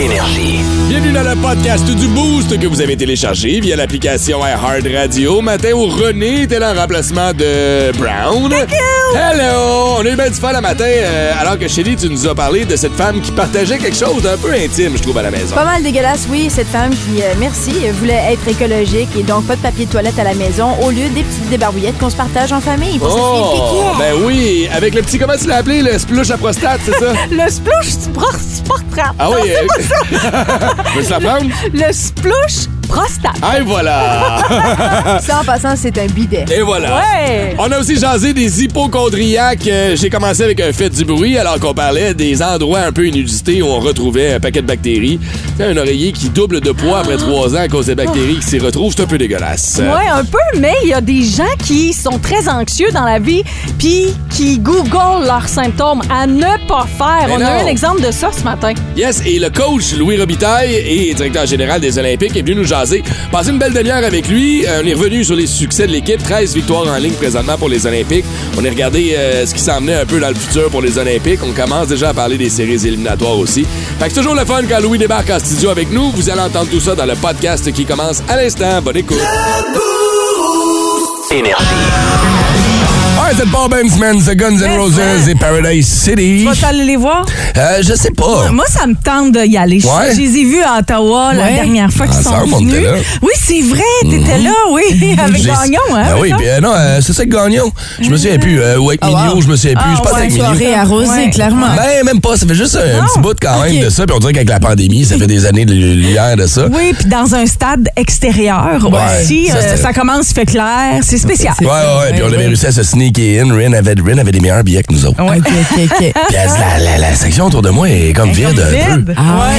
Énergie. Bienvenue dans le podcast du Boost que vous avez téléchargé via l'application iHeart Radio. Matin où René était là en remplacement de Brown. Hello! On a eu bien du fun le matin euh, alors que Shelly, tu nous as parlé de cette femme qui partageait quelque chose d'un peu intime, je trouve, à la maison. Pas mal dégueulasse, oui, cette femme qui, euh, merci, voulait être écologique et donc pas de papier de toilette à la maison au lieu des petites débarbouillettes qu'on se partage en famille pour Oh, ben oui, avec le petit, comment tu l'as appelé, le splouche à prostate, c'est ça? Le splouche prostate. Ah oui, euh, la prendre? Le splouche prostate. Ah, et voilà! Ça, en passant, c'est un bidet. Et voilà. Ouais. On a aussi jasé des hypochondriaques. Euh, J'ai commencé avec un fait du bruit alors qu'on parlait des endroits un peu inusités où on retrouvait un paquet de bactéries. C'est un oreiller qui double de poids après trois ans à cause des bactéries qui s'y retrouvent. C'est un peu dégueulasse. Ouais, un peu, mais il y a des gens qui sont très anxieux dans la vie puis qui googlent leurs symptômes à ne pas faire. Mais On a eu un exemple de ça ce matin. Yes, et le coach Louis Robitaille et directeur général des Olympiques est venu nous jaser. Passé une belle demi-heure avec lui. Euh, on est revenu sur les succès de l'équipe. 13 victoires en ligne présentement pour les Olympiques. On a regardé euh, ce qui s'en venait un peu dans le futur pour les Olympiques. On commence déjà à parler des séries éliminatoires aussi. Fait que c'est toujours le fun quand Louis débarque en studio avec nous. Vous allez entendre tout ça dans le podcast qui commence à l'instant. Bonne écoute. Énergie. Ouais, c'est Paul Benzman, The Guns N' Roses et Paradise City. Tu vas aller les voir? Euh, je sais pas. Moi, ça me tente d'y aller. Je- Ouais? Je les ai vus à Ottawa la dernière fois qu'ils Ah, sont venus. Oui, c'est vrai, t'étais là, oui, avec Gagnon, hein? Ah oui, puis euh, non, euh, c'est ça que Gagnon. Je me souviens plus. Euh, avec Ah, Mignot, wow. je me souviens plus. Ah, je pense ouais, avec Mignot. Soirée arrosée, clairement. Ben, même pas. Ça fait juste un, petit bout quand même de ça. Puis on dirait qu'avec la pandémie, ça fait des années de lumière de ça. Oui, puis dans un stade extérieur aussi. ça, euh, commence, il fait clair, c'est spécial. Ouais, ouais. Puis on avait réussi à se sneaker in. Ren avait, Ren avait des meilleurs billets que nous autres. Ouais. OK, OK, OK. Puis la, la, la section autour de moi est comme vide. un peu. Ah.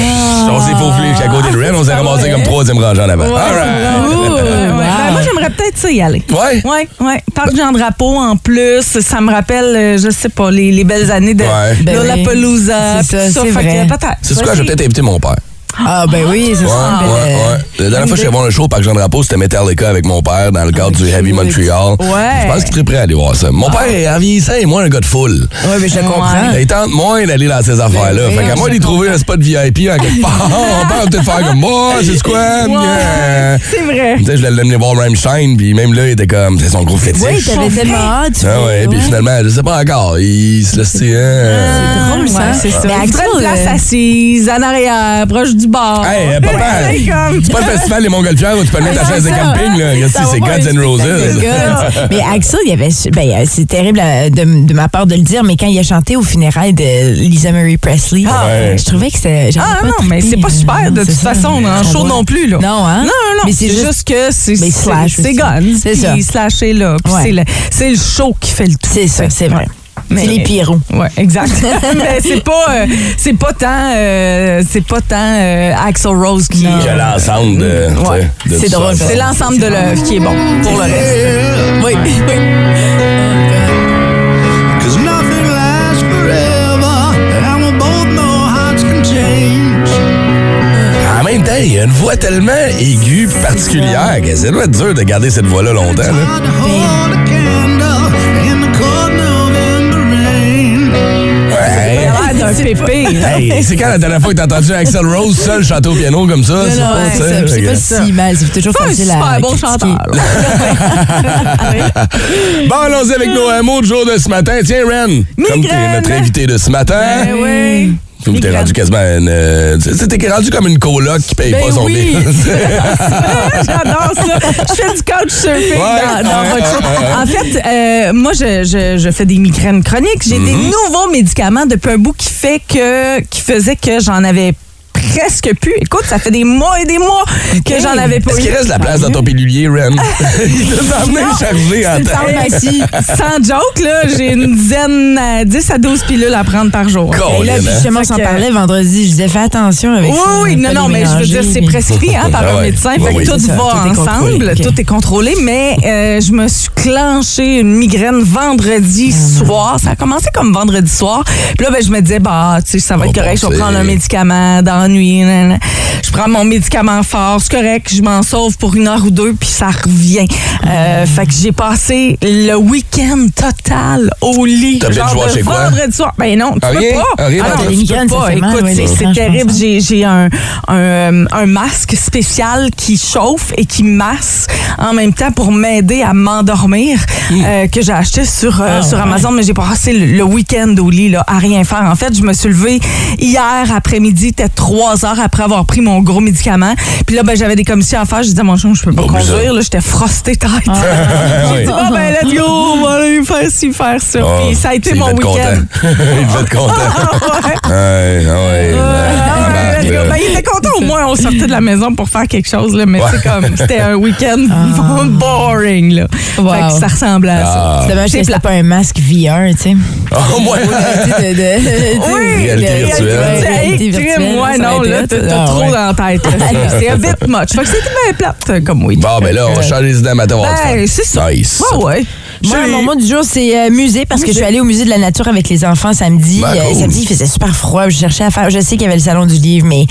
On s'est faufilé jusqu'à côté de Ren. On s'est ramassé comme troisième rangée en avant. Ouais, All right. ouais, ouais, ouais. Ben, moi, j'aimerais peut-être ça y aller. Ouais. Oui, oui. Parc Jean Drapeau en plus, ça me rappelle, euh, je sais pas, les, les belles années de Ouais. Ben Lollapalooza. C'est ça, c'est Fait que vrai. peut-être. C'est quoi? Je vais peut-être inviter mon père. Ah, ben oui, c'est Ouais, ça. ouais, ouais. La dernière fois que je suis allé voir un show au Parc Jean Drapeau, c'était Metallica avec mon père dans le cadre du Heavy Montreal. Ouais. Je pense qu'il serait prêt à aller voir ça. Mon père est en vieillissant et moi un gars de foule. Oui, mais je comprends. Il tente moins d'aller dans ces affaires-là. oui, fait qu'à moi d'y trouver un spot VIP en quelque part, on peut peut-être faire comme moi, c'est quoi? Yeah. C'est vrai. Tu sais, je l'ai amené voir Rammstein, puis même là, il était comme, c'est son gros fétiche. Oui, t'avais tellement hâte. Ah ouais, puis finalement, je sais pas encore, il se laisse, tu sais, hein. drôle, ça. Ouais, c'est ça. Mais Axel, une place euh, assise, en arrière, proche du bar. Hey, euh, papa, comme- c'est pas le festival des Montgolfières où tu peux le mettre ta chaise de camping, là. C'est Guns N' Roses. Mais Axel, il y avait. Ben, euh, c'est terrible euh, de, de ma part de le dire, mais quand il a chanté au funérailles de Lisa Marie Presley, Ah. Ouais. je trouvais que c'était. Ah pas non, mais c'est pas super de toute ça. façon dans le show non plus. Là. Non, hein? Non, non, non. Mais c'est juste, que c'est c'est- Slash c'est aussi. Guns. C'est ça. Slash est là. puis c'est le show qui fait le tout. C'est ça, c'est vrai. Mais- C'est les Pierrots. Ouais, exact. mais c'est pas, euh, c'est pas tant, euh, c'est pas tant euh, Axel Rose qui. A l'ensemble de, Ouais. de C'est tout drôle, ça. C'est l'ensemble de l'œuvre qui est bon pour le reste. Oui, oui. En même temps, il y a une voix tellement aiguë et particulière que ça doit être dur de garder cette voix-là longtemps. là. Là. Hey, c'est quand la dernière fois que t'as entendu Axel Rose seul chanter au piano comme ça? C'est pas, ouais, c'est c'est si mal. C'est toujours facile à. super bon chanteur. Bon, allons-y avec nos mots de jour de ce matin. Tiens, Ren, comme t'es notre invité de ce matin, Ben oui. Puis t'es rendu quasiment une... euh, t'es rendu comme une coloc qui paye Ben pas son oui. J'adore ça. Je fais du couchsurfing Ouais. dans, dans Ouais, votre show. ouais, ouais. En fait, euh, moi, je, je, je fais des migraines chroniques. J'ai des Mm-hmm. nouveaux médicaments depuis un bout qui fait que qui faisait que j'en avais presque plus. Écoute, ça fait des mois et des mois que j'en avais pas Est-ce qu'il reste de la place dans ton pilulier, Ren? Il t'a emmené chargé en pharmacie. Sans joke, là, j'ai une dizaine, à 10 à 12 pilules à prendre par jour. Et là, hein? justement, on s'en que- parlait vendredi. Je disais, fais attention avec Oui, ça. oui, non, pas non, les mais je veux dire, c'est prescrit hein, par Ah un médecin. Ouais, fait oui. que tout va ensemble, tout est contrôlé, mais euh, je me suis clenché une migraine vendredi Ah. soir. Ça a commencé comme vendredi soir. Puis là, ben, je me disais, bah, tu sais, ça va être correct, je vais prendre un médicament dans nan. Je prends mon médicament fort, c'est correct, je m'en sauve pour une heure ou deux, puis ça revient. Euh, fait que j'ai passé le week-end total au lit. T'as genre binge-watché de quoi? vendredi soir. Ben non, tu Ah, peux pas. Ah, Ah non, tu peux Écoute, c'est terrible. J'ai un, un, un masque spécial qui chauffe et qui masse en même temps pour m'aider à m'endormir euh, que j'ai acheté sur, euh, sur Amazon. Mais j'ai passé le, le week-end au lit là, à rien faire. En fait, je me suis levée hier après-midi, peut-être trois heures après avoir pris mon gros médicament. Puis là, ben, j'avais des commissions à faire. Je disais à mon chum, je peux pas Oublie ça. conduire. là. J'étais frostée tête. Ah j'ai oui. dit, bon, ben, let's go, on va aller faire ci, faire ça. Ah, Puis ça a été mon week-end. content. il va être content. Ouais. Ouais, ouais. Ah ouais. Ben, il était content au moins, on sortait de la maison pour faire quelque chose, là, mais Ouais. c'est comme, c'était un week-end boring. Là. Wow. Fait que ça ressemblait à ça. Ah. C'est dommage que c'était pas un masque VR, tu sais. Oh, moi. Tu sais, de- de- Oui, virtuelle. ouais, réalité Non, là, t'as Ah, trop ouais. dans la tête. C'est- C'est un bit much. Fait que c'était bien plate euh, comme week. Bon, ben là, on va changer les idées matin. va se Ben, c'est ça. Nice. Ouais, ouais. Moi, mon mot du jour, c'est euh, musée parce que je suis allée au musée de la nature avec les enfants samedi. Ben, Euh, samedi, il faisait super froid. Je cherchais à faire. Je sais qu'il y avait le salon du livre, mais.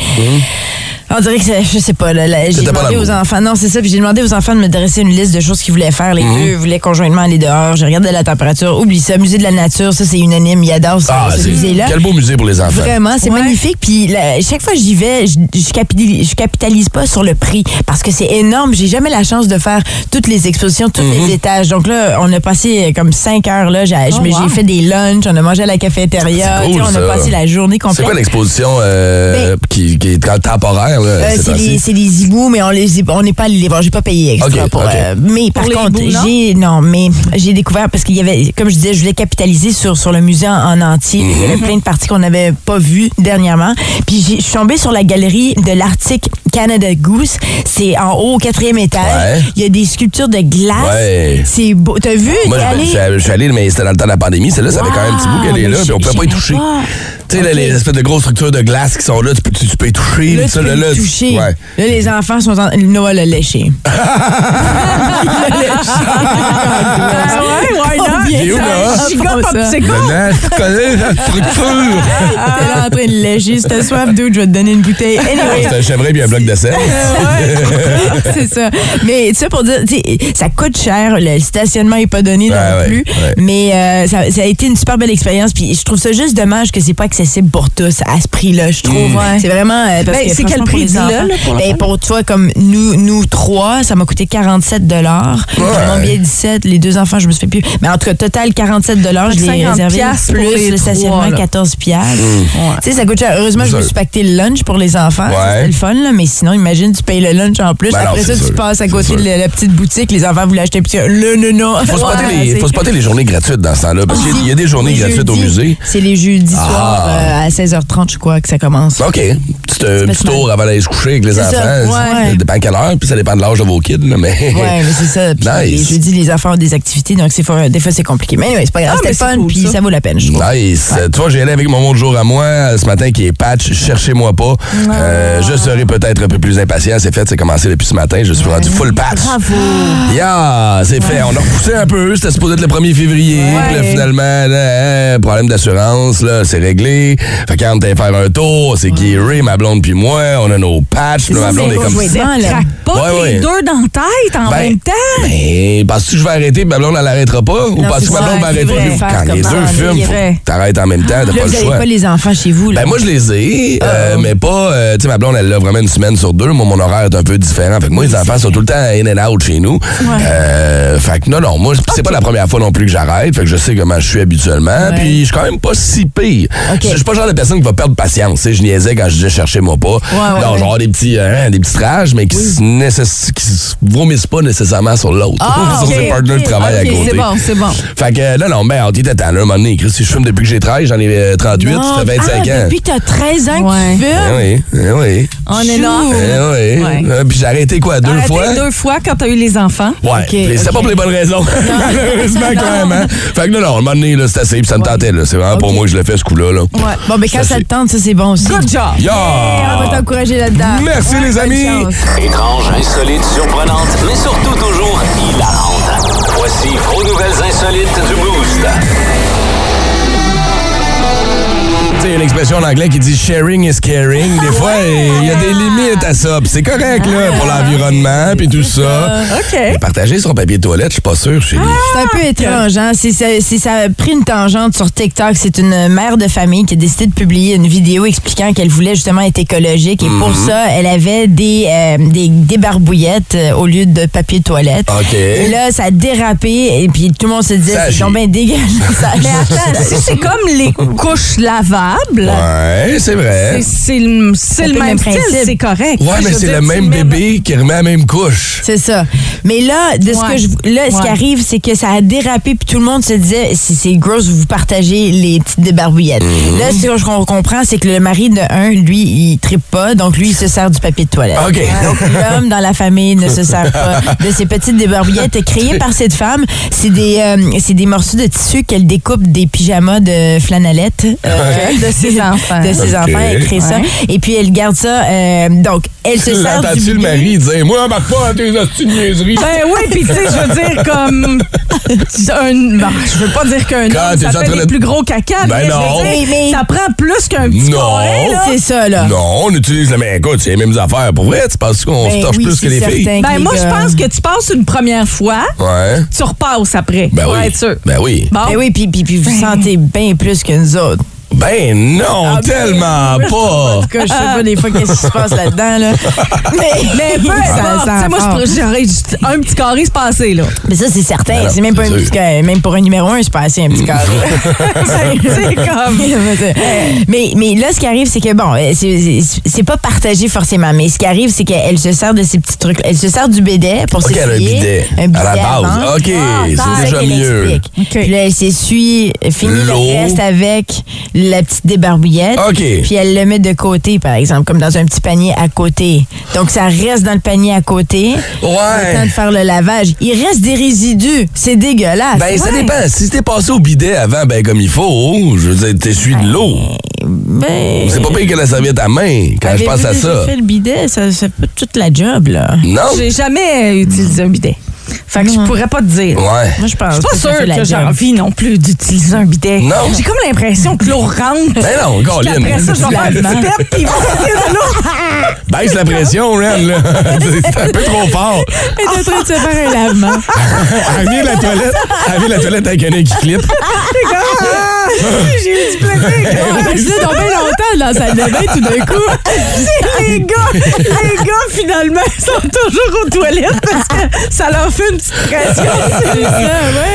On dirait que c'est- je sais pas. là, là, j'ai demandé aux enfants. Non, c'est ça. Puis j'ai demandé aux enfants de me dresser une liste de choses qu'ils voulaient faire. Les deux voulaient conjointement aller dehors. J'ai regardé la température. Oublie ça. Musée de la nature, ça c'est unanime. Ils adorent ce, Ah, ce c'est musée-là. quel beau musée pour les enfants. Vraiment, c'est Ouais. magnifique. Puis là, chaque fois que j'y vais, je, je, capitalise, je capitalise pas sur le prix parce que c'est énorme. J'ai jamais la chance de faire toutes les expositions, tous Mhm. les étages. Donc là, on a passé euh, comme cinq heures là. J'ai Oh, me- j'ai wow. fait des lunchs, on a mangé à la cafétéria. C'est cool, on ça. a passé la journée C'est complète. quoi l'exposition euh, qui, qui est temporaire? Là, Euh, ces c'est des, c'est des hiboux, mais on les on n'est pas allé les voir. J'ai pas payé extra Ok, pour. ok. euh, mais par les contre, hiboux, non? j'ai non, mais j'ai découvert parce qu'il y avait, comme je disais, je voulais capitaliser sur sur le musée en, en entier. Il y avait plein de parties qu'on n'avait pas vues dernièrement. Puis j'ai- je suis tombée sur la galerie de l'Arctic Canada Goose. C'est en haut au quatrième étage. Ouais. Il y a des sculptures de glace. Ouais. C'est beau. T'as vu? Moi, T'es je, suis allé- je suis allé, mais c'était dans le temps de la pandémie. Celle-là, ça fait quand même un petit bout qu'elle est là, mais puis on je- peut pas y toucher. Tu sais, les espèces de grosses structures de glace qui sont là, tu peux, tu, tu peux y toucher. Là, tu ça, peux là, tu- toucher. Ouais. Là, les enfants sont en... Noël l'a léché. Ah ouais, why not? Il est où, là? Maintenant, tu connais la structure. T'es là en train de lécher. Si t'as soif, dude, je vais te donner une bouteille. Anyway. C'est un chevreuil puis un bloc de sel. c'est ça. Mais ça pour dire, tu sais, ça coûte cher. Le stationnement est pas donné non plus. Mais euh, ça, ça a été une super belle expérience. Puis je trouve ça juste dommage que c'est pas accessible pour tous à ce prix-là. Je trouve. Ouais. C'est vraiment. euh, Ben, c'est quel prix, enfants, là, pour ben, pour toi, comme nous, nous trois, ça m'a coûté 47 dollars. Mon billet 17, les deux enfants, je me suis fait plus. Mais en tout cas, total 47 dollars, je l'ai 50 réservé. Plus le stationnement, là. 14 piastres. Tu sais, ça coûte cher. Heureusement, je me Sûr. suis pacté le lunch pour les enfants. Ouais. C'était le fun, là. Mais sinon, imagine, tu payes le lunch en plus. Ben non, Après ça, c'est tu sûr. passes à côté sûr. de la, petite boutique. Les enfants voulaient acheter un petit. Le, non, non. Faut spotter, Ouais, les, c'est- faut spotter les journées gratuites dans ce temps-là. Parce qu'il y a des journées gratuites au musée. C'est les jeudis Ah. soirs euh, à 16h30, je crois, que ça commence. OK. C'est un petit tour avant d'aller se coucher avec les enfants. ça, ouais. Ça dépend à quelle heure, puis ça dépend de l'âge de vos kids. là, mais... Ouais, mais c'est ça. Puis Nice. les jeudis, les enfants ont des activités, donc for- des fois, c'est compliqué. Mais anyway, c'est pas grave. Ah, C'était c'est fun, cool, puis ça. ça. vaut la peine, je trouve. Nice. Tu vois, j'ai allé avec mon mot de jour à moi euh, ce matin qui est patch. Cherchez-moi pas. Euh, je serai peut-être un peu plus impatient. C'est fait, c'est commencé depuis ce matin. Je suis rendu full patch. Bravo. Yeah, c'est fait. On a repoussé un peu. C'était supposé être le 1er février. Puis là, finalement, là, hein, problème d'assurance, là, c'est réglé. Fait que quand t'es faire un tour, c'est qui Ray, ma blonde puis moi, on a nos patchs. Puis ma blonde est comme Ça pas les deux dans la tête en Ben, même temps? Mais penses-tu que je vais arrêter, ma blonde, elle arrêtera pas? Ou penses-tu que ma blonde va arrêter? Quand les deux faut que t'arrêtes en même temps, t'as pas vous le n'avez choix. pas les enfants chez vous. Ben moi je les ai, euh, mais pas. euh, tu sais, ma blonde, elle l'a vraiment une semaine sur deux. Moi, mon horaire est un peu différent. Fait que moi, les enfants sont tout le temps in and out chez nous. Euh, fait que non, non, moi, c'est pas la première fois non plus que j'arrête. Fait que je sais comment je suis habituellement. Puis je suis quand même pas si pire. Je suis pas le genre de personne qui va perdre patience. Tu sais, je niaisais quand je disais cherchez-moi pas. ouais, ouais. genre des petits, hein, des petits trages, mais qui, qui se vomissent pas nécessairement sur l'autre. Ah, sur ok, ses partenaires de travail à côté. C'est bon, c'est bon. Fait que non, non, ben, on était là, un moment donné. Chris, si je fume depuis que j'ai 13, j'en ai euh, 38, Non, ça fait 25 ah, ans. Depuis que t'as 13 ans que tu fumes? Eh oui, eh oui. On est là. Eh oui. Euh, Puis j'ai arrêté quoi, deux fois? deux fois quand t'as eu les enfants? Ouais. Ok. pas pour les bonnes raisons. Malheureusement, clairement. Fait que non, non, un moment donné, là, c'est assez, puis ça me tentait, là. C'est vraiment pour moi que je le fais, ce coup-là, là. Ouais. Bon, mais quand Ça, te tente, ça, c'est bon aussi. Good job. Yeah! On va t'encourager là-dedans. Merci, les amis. Étrange, insolite, surprenante, mais surtout toujours hilarante. Voici vos nouvelles insolites du Boost. Sais, il y a une expression en anglais qui dit sharing is caring. Des fois, il y a des limites à ça. Puis c'est correct, là, pour l'environnement, puis tout ça. OK. Mais partager son papier de toilette, je suis pas sûr chez lui. C'est un peu étrange, hein? Si ça, si ça a pris une tangente sur TikTok, c'est une mère de famille qui a décidé de publier une vidéo expliquant qu'elle voulait justement être écologique. Et pour Mhm. ça, elle avait des, euh, des, des barbouillettes euh, au lieu de papier de toilette. OK. Et là, ça a dérapé et puis tout le monde se Ça c'est bien dégueulasse. Ça Mais agit. attends, si c'est comme les couches lavables, Ouais, c'est vrai. c'est- le, même même style, principe. c'est correct. Ouais, mais c'est le même bébé qui remet la même couche. C'est ça. Mais là, de ce que je, là, ce qui arrive, c'est que ça a dérapé puis tout le monde se disait, si c'est gross, vous partagez les petites débarbouillettes. Mhm. Là, ce que je comprends, c'est que le mari de un, lui, il trippe pas, donc lui, il se sert du papier de toilette. OK. Donc l'homme dans la famille ne se sert pas de ces petites débarbouillettes créées par cette femme. C'est des, euh, c'est des morceaux de tissu qu'elle découpe des pyjamas de flanellette euh, de ses enfants. De ses enfants, elle crée ça. Et puis elle garde ça. euh, donc elle se sert du L'entends-tu le mari dire Moi, embarque pas à tes niaiseries. Ben oui, puis tu sais, je veux dire, comme. Un, bon, je veux pas dire qu'un Quand homme, t'es ça en fait les de- plus gros caca, Ben mais je veux non. dire, Mais- ça prend plus qu'un petit Non. C'est ça, là. Non, on utilise le même. Écoute, c'est les mêmes affaires. Pour vrai, tu penses qu'on Ben se torche oui, plus que les filles? Ben que moi, je pense que tu passes une première fois, Ouais. tu repasses après. Ben pour oui. être sûr. Ben oui. Bon. Ben oui, puis, puis, puis vous sentez bien plus que nous autres. Ben non, tellement En pas. tout cas, je sais pas des fois qu'est-ce qui se passe là-dedans, là. Mais, Mais peu. Tu sais, moi, je pourrais- j'aurais juste un petit carré se passer, là. Mais ça, c'est certain. Ben c'est même pas c'est un petit carré. Même pour un numéro un, c'est pas assez un petit carré. C'est comme. mais, mais là, ce qui arrive, c'est que, bon, euh, c'est- c'est c'est pas partagé forcément, mais ce qui arrive, c'est qu'elle se sert de ces petits trucs. Elle se sert du bidet pour OK, elle a un s'essuyer. bidet. Un bidet À la base. avant. OK, Ah, c'est ça déjà mieux. Puis là, elle s'essuie, finit L'eau. le reste avec la petite débarbouillette. OK. Puis elle le met de côté, par exemple, comme dans un petit panier à côté. Donc, ça reste dans le panier à côté. Le temps Ouais. de faire le lavage. Il reste des résidus. C'est dégueulasse. Ben, ça Ouais. dépend. Si t'es passé au bidet avant, ben, comme il faut, je veux dire, t'essuies de l'eau. Ben, C'est pas pire que la serviette à main quand je pense à ça. fait le bidet, ça, ça fait toute la job, là. Non? J'ai jamais utilisé un bidet. Fait que je pourrais pas te dire. Ouais. Moi, je pense Je suis pas sûre que j'ai envie non plus d'utiliser un bidet. Non. J'ai comme l'impression que l'eau rentre. Ben non, Colin. Après ça, je vais faire une pète, puis de l'eau. Baisse la pression, Ren, là. C'est un peu trop fort. Elle est en train de se faire un lavement. Elle vient de la toilette. Elle vient de la toilette avec un œil qui clip. J'ai eu du plaisir. Je donc bien longtemps dans la salle de bain, tout d'un coup. les gars, les gars, finalement, ils sont toujours aux toilettes parce que ça leur fait une petite pression.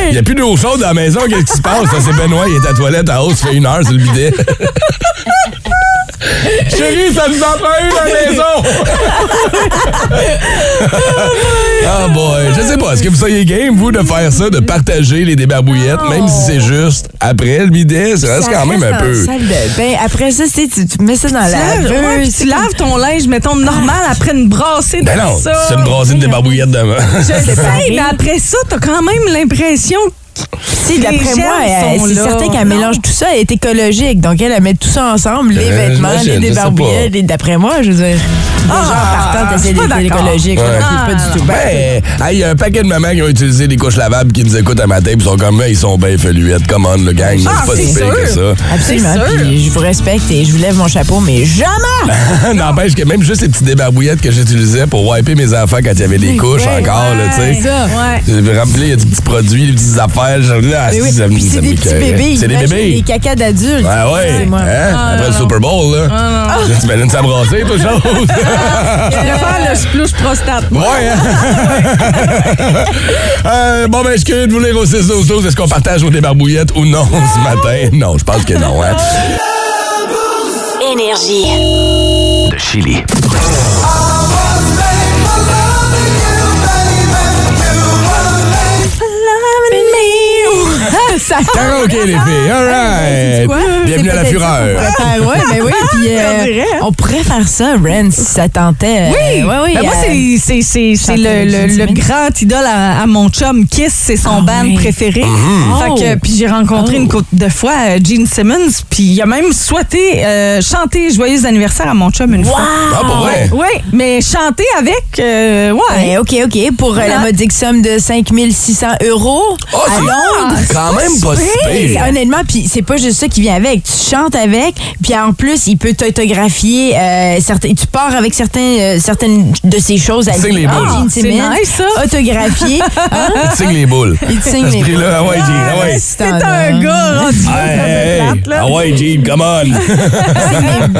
Il n'y a plus d'eau chaude dans la maison. Qu'est-ce qui se passe? Ça, c'est Benoît. Il est à la toilette à hausse. Ça fait une heure sur le bidet. Chérie, ça nous en prend une à la maison! Ah boy, je sais pas, est-ce que vous soyez game, vous, de faire ça, de partager les débarbouillettes, même si c'est juste après le bidet, ça reste quand même un peu. salle de bain. Après ça, tu, sais, tu, tu mets ça dans la Tu laves- ouais, laveuse. puis tu laves ton linge, mettons, normal après une brassée de Ben non, ça. c'est une brassée de débarbouillettes demain. Je sais, mais après ça, t'as quand même l'impression Si, d'après les moi, c'est certain qu'elle mélange tout ça. Elle est écologique. Donc, elle, elle met tout ça ensemble, les Euh, vêtements, les débarbouillettes. Et d'après moi, je veux dire, des gens partant d'accord. écologique. Ouais. pas du tout. Ben, hey, il y a un paquet de mamans qui ont utilisé des couches lavables qui nous écoutent à matin puis sont comme, ils sont bien feluettes. Come on, le gang, Ah, c'est pas si c'est pire que ça. Absolument. C'est. Puis je vous respecte et je vous lève mon chapeau, mais jamais! N'empêche que même juste les petites débarbouillettes que j'utilisais pour wiper mes enfants quand il y avait des couches encore, tu sais. ça. Ouais. J'ai rempli, il y a des petits produits, des petites affaires. Là, oui, ça c'est des petits bébés. C'est des bébés. Des cacas d'adultes. Ah ouais, Excusez-moi. hein? Après le Super Bowl, là. Là, tu m'amènes ça brasser, chose. Je préfère le splouche prostate. ouais, hein? Euh, bon, ben, je suis curieux de vous lire au 6 12 12 Est-ce qu'on partage nos débarbouillettes ou non ce matin? Non, je pense que non, hein? Énergie. De Chili. Ça Karaoké, les filles. All right. Bienvenue à la fureur. Ouais, mais oui, puis euh, On dirait. on pourrait faire ça, Ren, si ça tentait. Oui, Euh, ouais, oui. Ben, moi, euh, c'est- c'est c'est- c'est le, le- grand idole à, à mon chum. Kiss, c'est son Ah band oui. préféré. Mm-hmm. Fait que, Oh. puis j'ai rencontré Oh. une couple de fois euh, Gene Simmons, puis il a même souhaité euh, chanter Joyeux anniversaire à mon chum une fois. Ah, pour vrai? Oui, mais chanter avec, euh, ouais. Ben, OK, OK. Pour euh, la modique somme de 5600 euros Oh, à c'est Londres. quand même pas si Oui, honnêtement, puis c'est pas juste ça qui vient avec. Que tu chantes avec, puis en plus, il peut t'autographier. euh, certains, tu pars avec certains, euh, certaines de ces choses à les boules. C'est nice, ça. autographié. Hein? Il te signe les boules. Il te signe les prix-là, ah ouais, Gene, ah ouais. C'est un gars rendu Hey, hey. plate, là. Ah ouais, Gene, come on.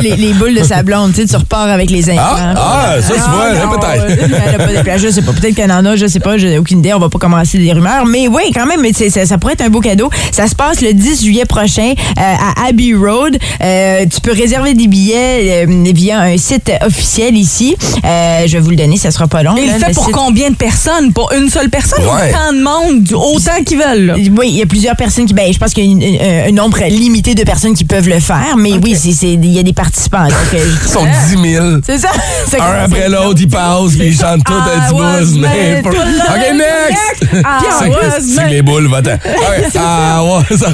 les, les, les boules de sa blonde, tu sais, tu repars avec les enfants. Ah, ah, ça, tu vois, là, peut-être. Elle a pas des plages, je sais pas. Peut-être qu'elle en a, je sais pas, j'ai aucune idée. On va pas commencer des rumeurs. Mais oui, quand même, ça, ça pourrait être un beau cadeau. Ça se passe le 10 juillet prochain euh, à Abbey Road. Euh, tu peux réserver des billets euh, via un site officiel ici. Euh, je vais vous le donner, ça sera pas long. Et là, il fait le pour site- combien de personnes? Pour une seule personne? Ouais. Autant de monde, autant qu'ils veulent. là. Oui, il y a plusieurs personnes qui. Ben, je pense qu'il y a une- un, un nombre limité de personnes qui peuvent le faire, mais oui, c'est- il y a des participants. Donc, euh, Ils sont 10 000. c'est ça. Un après l'autre, ils passent, puis ils chantent tout I un petit buzz. OK, next! Was C'est les boules, va-t'en. Ah ouais, ça.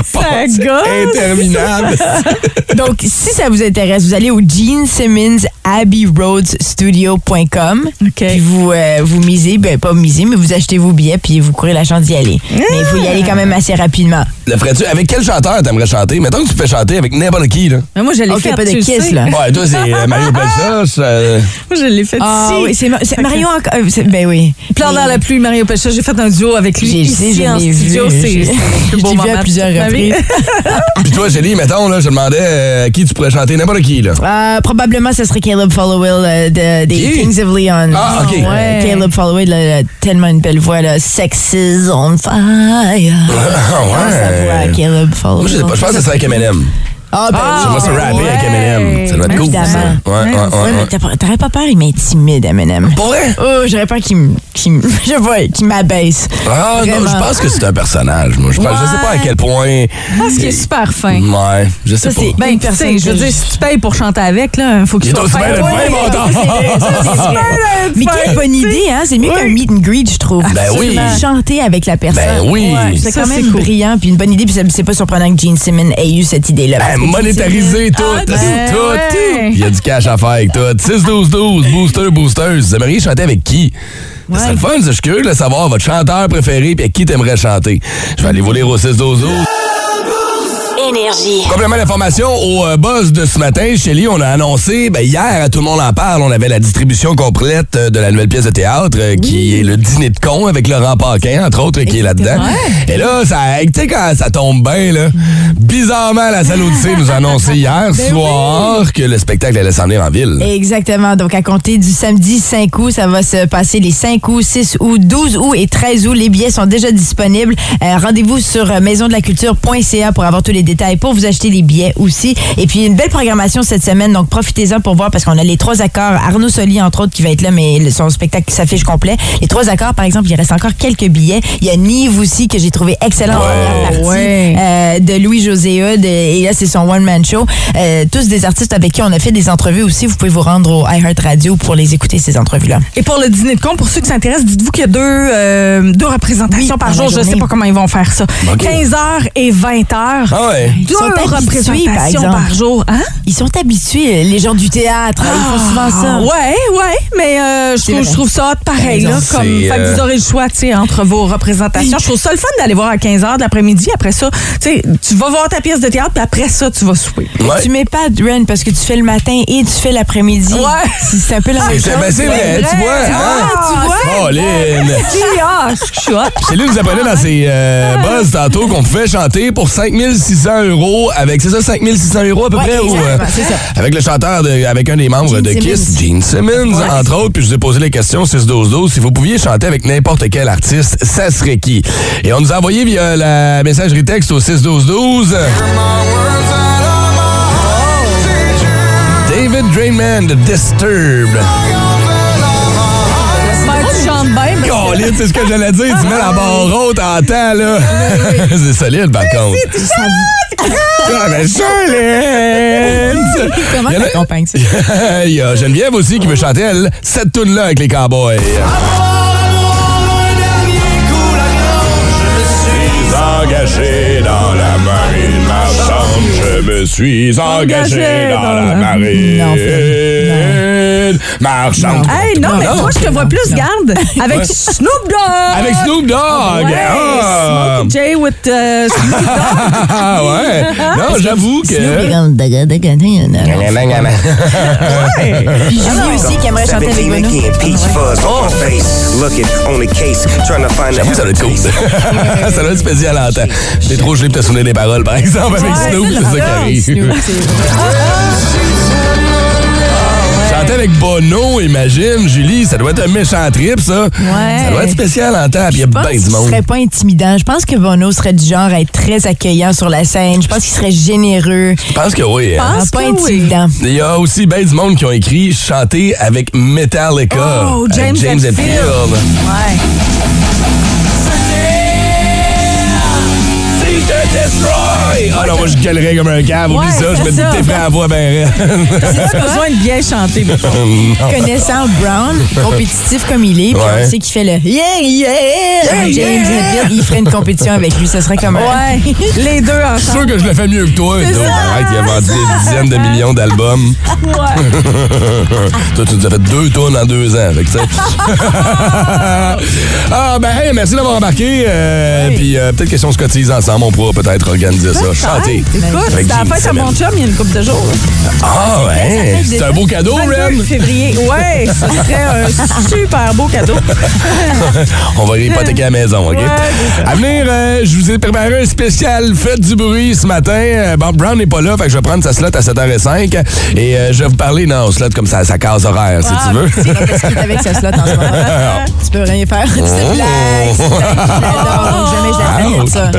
Interminable. Donc, si ça vous intéresse, vous allez au Gene Simmons Abbey Road Studio.com. Puis vous, euh, vous misez, ben pas misez, mais vous achetez vos billets puis vous courez la chance d'y aller. Mais il faut y aller quand même assez rapidement. Le ferais-tu? Avec quel chanteur t'aimerais chanter? Mettons que tu fais chanter avec n'importe qui, là. Mais moi, je l'ai Ok, fait. pas de tu kiss, sais. là. Ouais, toi, c'est euh, Mario Pelchas. euh, Moi, je l'ai fait Ah ici. oui, c'est Ma- c'est Mario encore. euh, Ben oui. Plan dans la pluie, Mario Pecha. J'ai fait un duo avec lui J'ai ici en studio. vu. C'est le plus beau à plusieurs reprises. Puis toi, Chélie, mettons, là, je demandais euh, à qui tu pourrais chanter n'importe qui, là. Euh, probablement, ce serait Caleb Followell euh, de- des Qui? Kings of Leon. Ah, ok. Ouais, Caleb Followell, là, là, tellement une belle voix, là. Sex is on fire. Ah, Ah, sa voix, ouais. Caleb Followell. Moi, je sais pas, je pense que ça serait avec Eminem. Ah, ben oui. J'aimerais ça rapper avec Eminem. Ça doit être cool, ça. Évidemment. Ouais, ouais, ouais. Ouais, mais ouais. t'as pas- t'aurais pas peur, il m'intimide, Eminem. Pour vrai? Oh, j'aurais peur qu'il me- qu'il me- je pas, qu'il m'abaisse. Ah, non, je pense que c'est un personnage. Moi, je, pense, je sais pas à quel point. Je pense qu'il est super fin. Ouais, je sais Ça, pas. c'est- Ben, personne sais, je veux dire, si tu payes pour chanter avec, là, faut Il qu'il soit fin. Ouais. temps. Mais quelle bonne idée, hein? C'est mieux qu'un meet and greet, je trouve. Ben oui. Chanter avec la personne. Ben oui. Ouais, c'est Ça, quand c'est même brillant, puis une bonne idée, puis c'est- c'est pas surprenant que Gene Simmons ait eu cette idée-là. Monétariser tout, Ah, ben tout, ouais. tout. Il y a du cash à faire avec tout. 6-12-12, booster, booster. Vous aimeriez chanter avec qui? Ça serait le fun, je suis curieux de savoir votre chanteur préféré et avec qui t'aimerais chanter? Je vais aller vous lire au 6-12-12. Énergie. Complément d'information au euh, buzz de ce matin, Shelly, on a annoncé, ben, hier, à tout le monde en parle, on avait la distribution complète euh, de la nouvelle pièce de théâtre euh, qui est le dîner de con avec Laurent Paquin, entre autres, qui est là-dedans. Et là, ça, tu sais, quand ça tombe bien, là, bizarrement, la salle Odyssée nous a annoncé hier Ben soir que le spectacle allait s'en venir en ville. Exactement. Donc, à compter du samedi 5 août, ça va se passer les 5 août, 6 août, 12 août et 13 août. Les billets sont déjà disponibles. Euh, Rendez-vous sur maisondelacculture.ca pour avoir tous les détails, pour vous acheter les billets aussi. Et puis, une belle programmation cette semaine. Donc, profitez-en pour voir parce qu'on a les trois accords. Arnaud Soli, entre autres, qui va être là, mais son spectacle s'affiche complet. Les trois accords, par exemple, il reste encore quelques billets. Il y a Nive aussi, que j'ai trouvé excellent en première partie. Ouais. euh, de Louis-José Et là, c'est son one-man show. Euh, tous des artistes avec qui on a fait des entrevues aussi. Vous pouvez vous rendre au iHeart Radio pour les écouter, ces entrevues-là. Et pour le dîner de con, pour ceux qui s'intéressent, dites-vous qu'il y a deux, euh, deux représentations Oui, par jour. Je ne sais pas comment ils vont faire ça. OK. 15h et 20h. Ah ouais. Deux sont habitués, par représentations exemple. par jour. Hein? Ils sont habitués, les gens du théâtre. Ils font souvent ça. Ah, Ouais, ouais, mais euh, je, trouve, vrai. je trouve ça pareil. Là, comme, C'est, fait que euh, vous aurez le choix tu sais, entre vos représentations. Je trouve ça le fun d'aller voir à 15h de l'après-midi. Après ça, tu sais, tu vas voir ta pièce de théâtre, puis après ça, tu vas souper. Ouais. Tu mets pas de Ren parce que tu fais le matin et tu fais l'après-midi. Ouais. C'est c'est un peu la même C'est chose. ben, c'est vrai, tu vois. hein? tu vois? Oh, Lynn. Ah, je suis hot. Chélie nous apprenait dans ses euh, buzz tantôt qu'on pouvait chanter pour 5600 euros avec, c'est ça, 5600 euros à peu Ouais, près? ou, c'est ça. Avec le chanteur, de- avec un des membres Gene de Kiss, Gene Simmons, entre autres. Puis je vous ai posé les questions 6-12-12. Si vous pouviez chanter avec n'importe quel artiste, ça serait qui? Et on nous a envoyé via la messagerie texte au 6-12-12. David Drainman de Disturbed. C'est ce que j'allais dire. Tu mets la barre haute en temps, là. c'est solide, par contre. Ah, Charlène! Comment t'accompagnes ça? Il y a Geneviève aussi qui veut chanter, elle, cette tune-là avec les cowboys. Engagé dans la marine marchande, je me suis engagé dans la marine Non, Phil, marchande. Hey, non, mais Non. toi, je te vois plus, Non. garde, avec. Snoop Dogg. Avec Snoop Dogg! Ouais, Ah! exemple. Jay with uh, Snoop Dogg. Ah ouais. Non, j'avoue que. Julie aussi qui aimerait chanter avec. J'avoue, ça doit être cool. ça doit être spécial à entendre. T'es trop gelé pour te souvenir des paroles, par exemple, avec Snoop, ça qui arrive. Chanter avec Bono, imagine, Julie, ça doit être un méchant trip, ça. Ça doit être spécial en temps, puis il y a Je pense bien du monde. serait pas intimidant. Je pense que Bono serait du genre à être très accueillant sur la scène. Je pense qu'il serait généreux. Je pense que oui. hein. pense pas que oui. intimidant. Il y a aussi bien du monde qui ont écrit chanter avec Metallica. Oh, avec James James Hetfield. Hetfield. Ouais. Destroy! Ah non, moi je gueulerais comme un cave, oublie Ouais, ça, je c'est me ça. défrais à voix ben T'as besoin de bien chanter. Connaissant Brown, compétitif comme il est, puis Ouais. on sait qu'il fait le yeah, yeah, James il ferait une compétition avec lui. Ce serait comme un... Ouais. Les deux Je suis sûr ensemble. que je le fais mieux que toi. Arrête, il a vendu des dizaines de millions d'albums. Ouais. Toi, tu nous as fait deux tonnes en deux ans. Tu sais. ah, ben, hey, merci d'avoir embarqué. euh, Puis, euh, peut-être que si on se cotise ensemble, on pourra peut-être organiser ça. Chanter. Écoute, c'est la fête à mon chum il y a une couple de jours. Ah, ouais. C'est un beau cadeau, 22 Ren. février. Ouais, ce serait un super beau cadeau. On va hypothéquer la maison, OK? À venir, euh, je vous ai préparé un spécial Fête du bruit ce matin. Euh, Bob Brown n'est pas là, fait que je vais prendre sa slot à 7h05 et euh, je vais vous parler, non, slot comme ça, sa case horaire, si tu veux. Parce qu'il est avec sa slot en ce moment. tu peux rien faire. C'est blague. l'adore. Jamais je ça.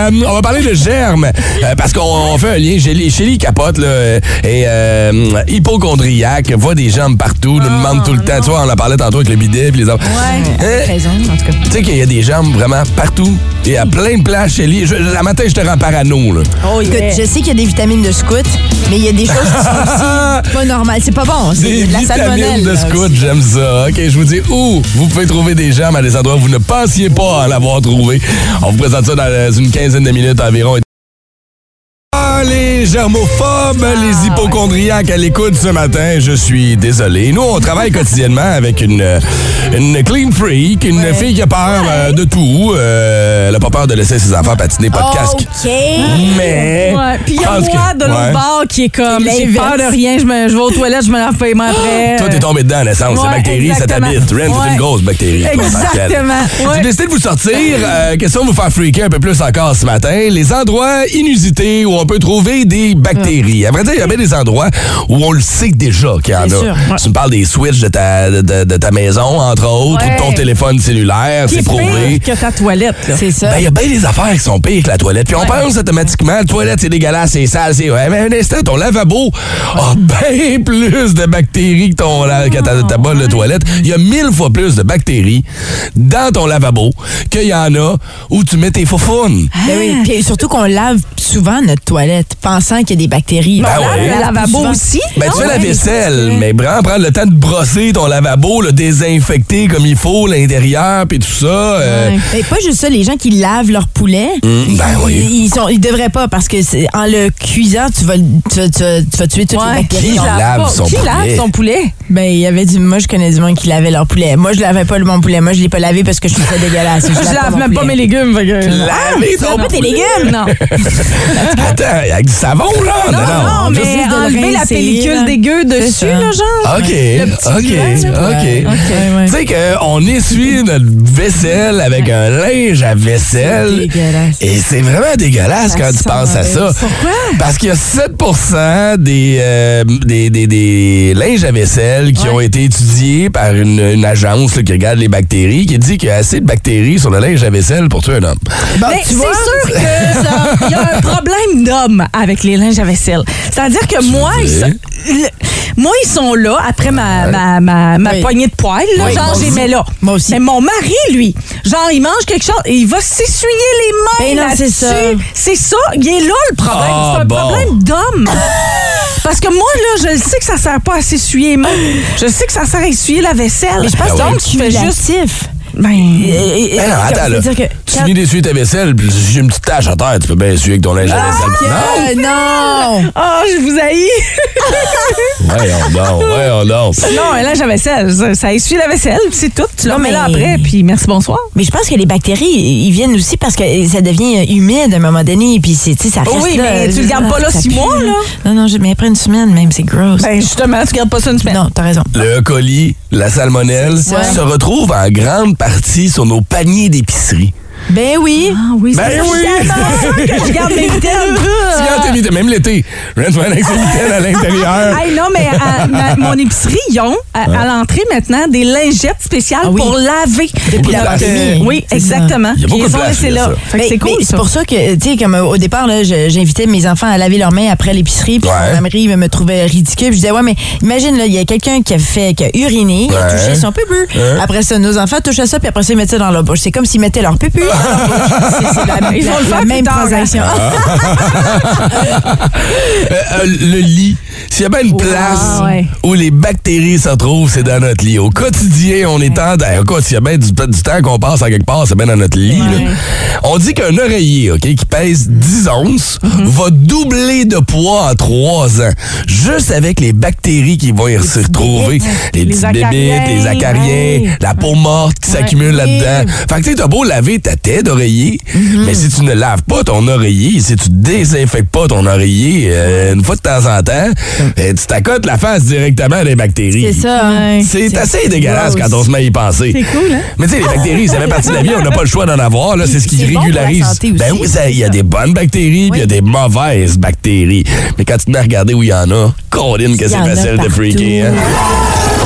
Euh, on va parler de germes, euh, parce qu'on on fait un lien. Shelly, Shelly capote, là, euh, et euh, hypochondriaque, voit des jambes partout, nous demande tout le temps. Tu vois, on en parlait tantôt avec le bidet, puis les autres. Ouais. Hein? Raison, en tout cas. Tu sais qu'il y a des jambes vraiment partout, et à plein de places, Shelly. Je- La matin, je te rends parano, là. Oh, Écoute, yeah. je sais qu'il y a des vitamines de scout, mais il y a des choses qui sont aussi pas normales. C'est pas bon. C'est Des de la vitamines de scout, j'aime ça. OK, je vous dis où vous pouvez trouver des germes à des endroits où vous ne pensiez pas en avoir trouvé. On vous présente ça dans une quinzaine de minutes environ. Ah, les germophobes, les hypochondriaques à l'écoute ce matin, je suis désolé. Nous, on travaille quotidiennement avec une, une clean freak, une fille qui a peur euh, de tout. Euh, elle a pas peur de laisser ses enfants patiner, pas de casque. OK. Mais. Ouais. Puis il y a moi de l'autre ouais. bord qui est comme j'ai peur de rien, je, me, je vais aux toilettes, je me lave pas les mains après. Toi, t'es tombé dedans à naissance. Ouais, la bactérie, ça t'habite. Ren, c'est une grosse bactérie. Exactement. J'ai décidé de vous sortir. Euh, question de vous faire freaker un peu plus encore ce matin? Les endroits inusités où on peut trouver des bactéries. À vrai dire, il y a bien des endroits où on le sait déjà qu'il y en a. Tu me parles des switches de ta, de, de ta maison, entre autres, Ouais. ou de ton téléphone cellulaire. C'est est prouvé. pire que ta toilette. C'est ça. Ben, il y a bien des affaires qui sont pires que la toilette. Puis on pense automatiquement, la toilette, c'est dégueulasse, c'est sale, c'est... Ouais, mais un instant, ton lavabo a bien plus de bactéries que, ton, la- que ta, ta bolle de toilette. Il y a mille fois plus de bactéries dans ton lavabo qu'il y en a où tu mets tes faufounes. Ben oui. Puis surtout qu'on lave souvent notre toilette, pensant qu'il y a des bactéries. Ben lave Le lavabo aussi. Ben, tu fais la vaisselle, mais vraiment prendre le temps de brosser ton lavabo, le désinfecter comme il faut, l'intérieur, puis tout ça. euh, pas juste ça, les gens qui lavent leur poulet, Hum, ben oui. ils, ils sont, ils devraient pas parce que c'est- en le cuisant, tu vas, le- tu, vas- tu vas- tu vas tuer toutes Ouais. les bactéries. Qui lave son Qui poulet? lave son poulet? Ben, il y avait du. Moi, je connais du monde qui lavait leur poulet. Moi, je lavais pas le mon poulet. Moi, je l'ai pas lavé parce que je trouve ça dégueulasse. Je lave même pas mes légumes. fait que- Laver Tu ton laves pas tes poulet? légumes? Non. Attends, avec du savon, là? Non, non, juste mais enlever la pellicule là. dégueu dessus, là, genre. OK, OK. OK. Tu sais qu'on essuie notre vaisselle avec un linge à vaisselle. C'est dégueulasse. Et c'est vraiment dégueulasse Ça quand tu penses à ça. Pourquoi? Parce qu'il y a 7 des, euh, des, des, des linges à vaisselle qui Ouais. ont été étudiés par une, une agence là, qui regarde les bactéries, qui dit qu'il y a assez de bactéries sur le linge à vaisselle pour tuer un homme. Bon, Mais tu c'est vois, sûr que ça- il y a un problème d'homme avec les linges à vaisselle. C'est-à-dire que moi, ils le- moi, ils sont là après ma, ma, ma, ma Oui. poignée de poils. Là, Oui, genre, aussi. mets là. Moi aussi. Mais mon mari, lui, genre, il mange quelque chose et il va s'essuyer les mains Ben non, c'est là-dessus. ça. C'est ça. Il est là le problème. Ah, c'est un bon. problème d'homme. Parce que moi, là, je le sais que ça sert pas à s'essuyer les mains. Je sais que ça sert à essuyer la vaisselle. Mais je pense Ah que ouais. Donc, c'est tu fais juste... Ben, Ben non, attends, là. Que Tu quand- finis d'essuyer ta vaisselle, puis si j'ai une petite tache à terre, tu peux bien essuyer avec ton linge à vaisselle. Euh, non! oh, je vous haïs. Non! Voyons donc, voyons donc. non, et là, j'avais vaisselle. Ça, ça essuie la vaisselle, puis c'est tout. Tu le Non, remets là après, puis merci, bonsoir. Mais je pense que les bactéries, ils viennent aussi parce que ça devient humide à un moment donné, puis c'est, tu sais, ça reste Oui, là. mais tu le gardes pas là ça six pue, mois, là. Non, non, je- mais après une semaine même, c'est gross. Ben, justement, tu gardes pas ça une semaine. non, t'as raison. Le colis, la salmonelle, se retrouve en grande partie sur nos paniers d'épicerie. Ben oui. Ah oui, Ben c'est oui! que je garde mes mitaines. Tu gardes tes mitaines, même l'été. Je viens de avec ses mitaines à l'intérieur. Hey, non, mais à, ma- mon épicerie, ils ont à, à l'entrée maintenant des lingettes spéciales Ah oui. pour laver. Depuis la pandémie. oui, ça. exactement. Il y a beaucoup Ils de les ont place, laissés il y a là. ça. Mais- c'est cool, ça. C'est pour ça que, tu sais, comme euh, au départ, j'invitais mes enfants à laver leurs mains après l'épicerie, puis Ouais. mon mari me, trouvait ridicule. Je disais, ouais, mais imagine, là, il y a quelqu'un qui a fait, qui a uriné, qui a touché son pupu. Ouais. Après ça, nos enfants touchent à ça, puis après ça, ils mettent ça dans leur bouche. C'est comme s'ils mettaient leur pupu. Ils vont la- le faire même plus tard, hein. transaction. Euh, euh, le lit. S'il y a bien une place ouais. où les bactéries se retrouvent, c'est dans notre lit. Au quotidien, on est en... Écoute, s'il y a bien du, du temps qu'on passe à quelque part, c'est bien dans notre lit. là. On dit qu'un oreiller, OK, qui pèse 10 onces, Mhm. va doubler de poids en 3 ans. Juste avec les bactéries qui vont y se retrouver. Les, Les acariens, bébites, les acariens, ouais. la peau morte qui s'accumule là-dedans. Fait que tu sais, t'as beau laver ta tête d'oreiller, Mhm. mais si tu ne laves pas ton oreiller, si tu désinfectes pas ton oreiller euh, une fois de temps en temps, euh, tu t'accotes la face directement à des bactéries. C'est ça. hein. C'est assez dégueulasse gross. quand on se met à y penser. C'est cool, hein? Mais tu sais, les bactéries, ça fait partie de la vie, on n'a pas le choix d'en avoir. là. C'est ce qui C'est bon pour la régularise. santé aussi. ben oui, il y a des bonnes bactéries, puis il y a des mauvaises bactéries. Mais quand tu te mets à regarder où il y en a, Corinne, que c'est facile de freaker. Hein?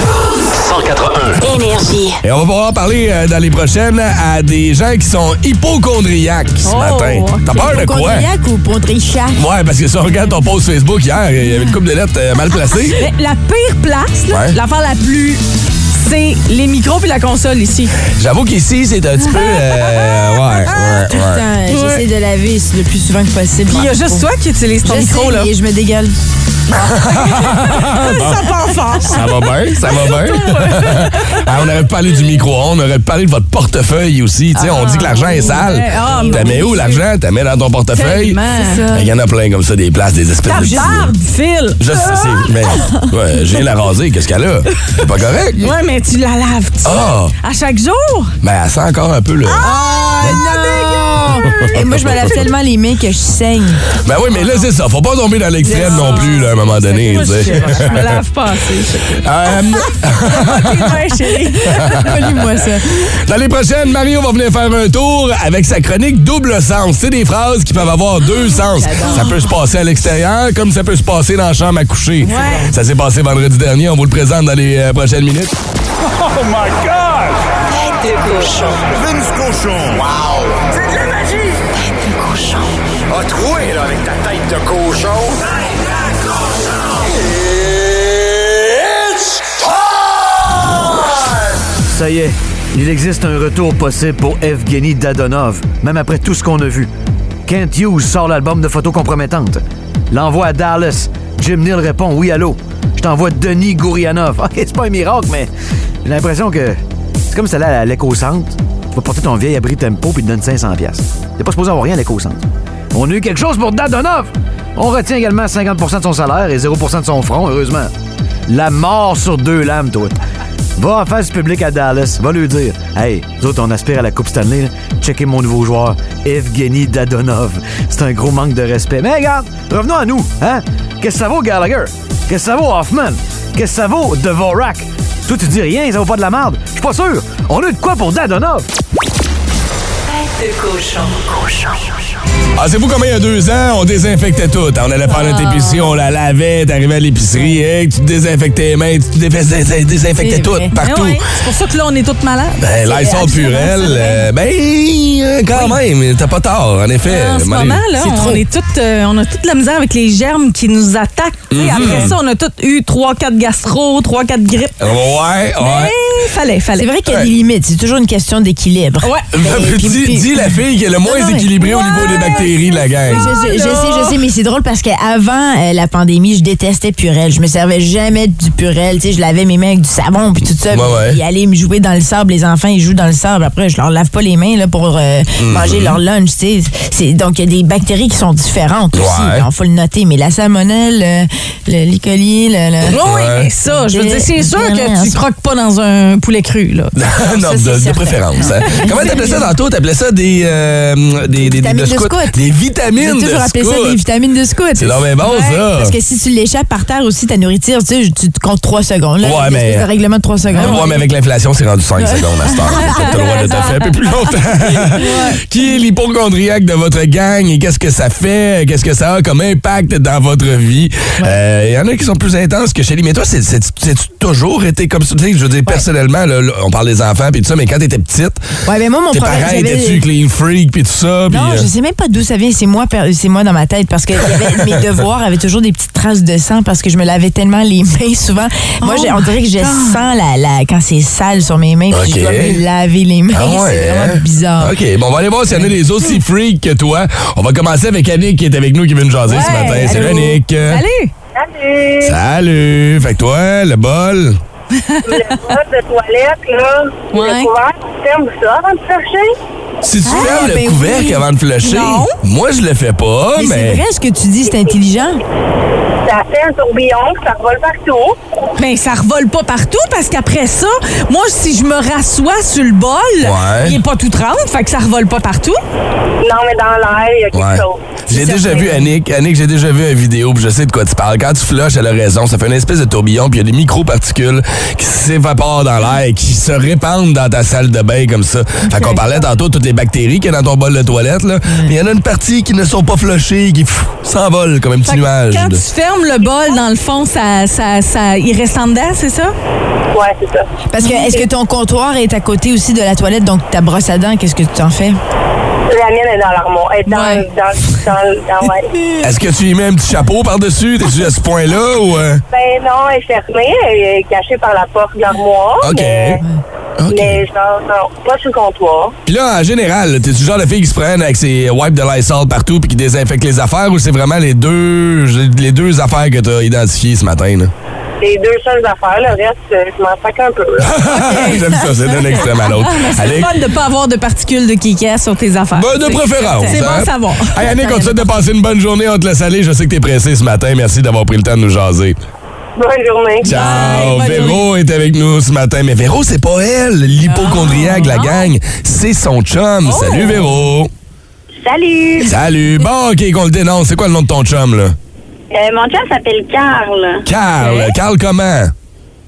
181. Énergie. Et on va pouvoir parler euh, dans les prochaines à des gens qui sont hypochondriaques ce Oh, matin. T'as peur de quoi? Hypochondriaque ou pontrichac? Ouais, parce que si on regarde ton post Facebook hier, il y avait une coupe de lettres euh, mal placée. Mais la pire place, Ouais. l'affaire la plus, c'est les micros puis la console ici. J'avoue qu'ici, c'est un petit peu... euh, ouais, ouais, Tout le ouais. j'essaie de laver le plus souvent que possible. Puis il y a juste toi qui utilise ton Je micro, là. et je me dégueule. Ça part fort. Ça va bien, ça va bien. Ah, on aurait pu parler du micro-ondes, on aurait pu parler de votre portefeuille aussi. Tu sais, on dit que l'argent est sale. ouais. Ah, T'as mets où l'argent? T'as mets dans ton portefeuille? Il y en a plein comme ça, des places, des espèces de... Phil. Je sais, mais ouais, je viens la raser, qu'est-ce qu'elle a? C'est pas correct? Ouais, mais tu la laves, tu Ah! À chaque jour? Mais elle sent encore un peu le... Ah, Et moi, je me lave tellement les mains que je saigne. Ben oui, mais là, c'est ça. Faut pas tomber dans l'extrême non plus, là, à un moment donné. Moi, je, me lave pas assez. Euh. Lis-moi ça. dans les prochaines, Mario va venir faire un tour avec sa chronique double sens. C'est des phrases qui peuvent avoir deux sens. Ça peut se passer à l'extérieur comme ça peut se passer dans la chambre à coucher. Ça s'est passé vendredi dernier. On vous le présente dans les euh, prochaines minutes. Tête de cochon. Vince Cochon. Wow! A troué, là, avec ta tête de cochon. Tête cochon! Ça y est, il existe un retour possible pour Evgeny Dadonov, même après tout ce qu'on a vu. Kent Hughes sort l'album de photos compromettantes. L'envoie à Dallas. Jim Neal répond oui, allô. Je t'envoie Denis Gourianov. OK, c'est pas un miracle, mais j'ai l'impression que c'est comme t'allais à l'éco-centre. Tu vas porter ton vieil abri tempo puis te donne 500$. piastres. T'es pas supposé avoir rien à l'éco-centre. On a eu quelque chose pour Dadonov. On retient également 50% de son salaire et 0% de son front, heureusement. La mort sur deux lames, toi. Va en face public à Dallas. Va lui dire Hey, nous autres, on aspire à la Coupe Stanley. là. Checkez mon nouveau joueur, Evgeny Dadonov. C'est un gros manque de respect. Mais regarde, revenons à nous. Hein? Qu'est-ce que ça vaut, Gallagher? Qu'est-ce que ça vaut, Hoffman? Qu'est-ce que ça vaut, Dvorak? Toi, tu dis rien, ça vaut pas de la merde. Je suis pas sûr. On a eu de quoi pour Dadonov? Tête de cochon. Cochon. Ah, c'est vous comme il y a deux ans, on désinfectait tout. On allait faire notre épicerie, on la lavait, t'arrivais à l'épicerie, hey, tu te désinfectais les mains, tu te dé- désinfectais C'est tout, vrai. partout. Ouais, c'est pour ça que là, on est toutes malades. Ben, Lysol Purel, euh, ben, euh, quand même, t'as pas tort, en effet. En ce moment, là, on, trop. est toutes, euh, on a toute la misère avec les germes qui nous attaquent. Après ça, on a toutes eu 3-4 gastro, 3-4 grippes. Ouais, ouais. Mais fallait, fallait. C'est vrai qu'il y a Ouais. des limites. C'est toujours une question d'équilibre. Ouais. Ben, puis- dis, puis- dis la fille qui est le moins Non, non, mais- équilibrée au niveau les bactéries de la gang. Je, je- je sais, je sais, mais c'est drôle parce qu'avant euh, la pandémie, je détestais Purel. Je me servais jamais du Purel. Tu sais, je lavais mes mains avec du savon puis tout ça. Ouais, ouais. Puis aller me jouer dans le sable. Les enfants, ils jouent dans le sable. Après, je leur lave pas les mains là, pour euh, Mhm. manger leur lunch. Tu sais. C'est- Donc, il y a des bactéries qui sont différentes aussi. Il faut le noter. Mais la salmonelle, le, le l'E. coli, le... le- Oui, Ouais. mais ça, je veux dire, c'est sûr que tu croques pas dans un poulet cru, là. non, Ça, de, préférence. hein. Comment t'appelais ça tantôt? T'appelais ça des, euh, des, des, des, de scouts. Des vitamines de toujours appelé ça des vitamines de scout. C'est donc bien bon, ça. Parce que si tu l'échappes par terre aussi, ta nourriture, tu sais, tu te comptes 3 secondes. Là, Ouais, mais- de règlement de 3 secondes. Ouais, mais avec l'inflation, c'est rendu 5 secondes à cette heure. T'as le droit de te faire un peu plus longtemps. Qui est l'hypochondriaque de votre gang et qu'est-ce que ça fait? Qu'est-ce que ça a comme impact dans votre vie? Euh, Il y en a qui sont plus intenses que Shelly. Mais toi, c'est- c'est- c'est-tu toujours été comme ça? Tu sais, je veux dire, personnellement, là, là, on parle des enfants puis tout ça, mais quand t'étais petite, Ouais, mais moi, mon tes problème, parents j'avais- étaient-tu clean freak puis tout ça? puis, Non, euh, je sais même pas d'où ça vient. C'est moi, c'est moi dans ma tête parce que il y avait- mes devoirs avaient toujours des petites traces de sang parce que je me lavais tellement les mains souvent. Moi, Oh j'ai- on dirait que je sens la, la- quand c'est sale sur mes mains puis je dois me laver les mains. Ah ouais, c'est vraiment hein? bizarre. OK, bon, on va aller voir s'il y en a des aussi freaks que toi. On va commencer avec Annick qui est avec nous, qui vient nous jaser ce matin. Salut allô. Annick. Salut! Salut! Salut. Fait que toi, le bol? Le boss de toilette, là, Ouais. le couvert, tu fermes ça avant de chercher? Si tu Ah, fermes le ben couvercle oui. avant de flusher, Non. moi je le fais pas, Mais c'est vrai ce que tu dis, c'est intelligent. Ça fait un tourbillon, ça vole partout. Mais ça revole pas partout parce qu'après ça, moi, si je me rassois sur le bol, Ouais. il est pas tout trempe, fait que ça revole pas partout. Non, mais dans l'air, il y a quelque Ouais. chose. J'ai déjà vu Annick. Annick, j'ai déjà vu une vidéo, puis je sais de quoi tu parles. Quand tu flushes, elle a raison. Ça fait une espèce de tourbillon, puis il y a des microparticules qui s'évaporent dans l'air et qui se répandent dans ta salle de bain comme ça. Fait qu'on parlait tantôt de toutes les bactéries qu'il y a dans ton bol de toilette, là. Mais il y en a une partie qui ne sont pas flushées, qui s'envolent comme un petit nuage. quand de- tu fermes le bol, dans le fond, ça, ça, ça, il reste en dedans, c'est ça? Ouais, c'est ça. Parce que est-ce que ton comptoir est à côté aussi de la toilette, donc ta brosse à dents, qu'est-ce que tu t'en fais? La mienne est dans l'armoire. Elle est dans, Ouais. dans, dans, dans, ouais. Est-ce que tu y mets un petit chapeau par-dessus? T'es-tu à ce point-là ou. euh? Ben non, elle est fermée, elle est cachée par la porte de l'armoire. OK. Mais, OK. mais genre, non, pas sur le comptoir. Puis là, en général, t'es-tu le genre de fille qui se prennent avec ses wipes de Lysol partout puis qui désinfecte les affaires ou c'est vraiment les deux les deux affaires que t'as identifiées ce matin? Là? Les deux seules affaires, le reste, euh, je m'en sac un peu. J'aime ça, c'est d'un extrême à l'autre. C'est Allez. le fun de pas avoir de particules de kika sur tes affaires. Ben, de C'est- préférence. C'est bon hein? à savoir. Hey, Annick, on te souhaite de passer une bonne journée. On te laisse aller. Je sais que t'es pressé ce matin. Merci d'avoir pris le temps de nous jaser. Bonne journée. Ciao! Véro est avec nous ce matin. Mais Véro, c'est pas elle, l'hypochondriaque, la gang. C'est son chum. Salut, Véro. Salut! Salut. Bon, OK, qu'on le dénonce. C'est quoi le nom de ton chum, là? Euh, mon chum s'appelle Carl. Carl. Carl comment?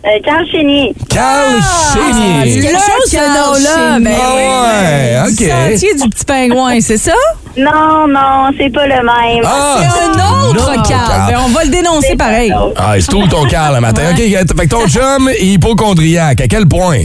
Euh, Carl Chénier. Carl C'est Chénier. quelque Le chose, ce nom-là. Ben Ah ouais, Du OK. sentier du petit pingouin, c'est ça? Non, non, c'est pas le même. Ah! C'est un autre Non, Carl. Ben, on va le dénoncer pareil. Ah, il se trouve ton Carl le matin. OK, fait que ton chum est hypochondriaque. À quel point?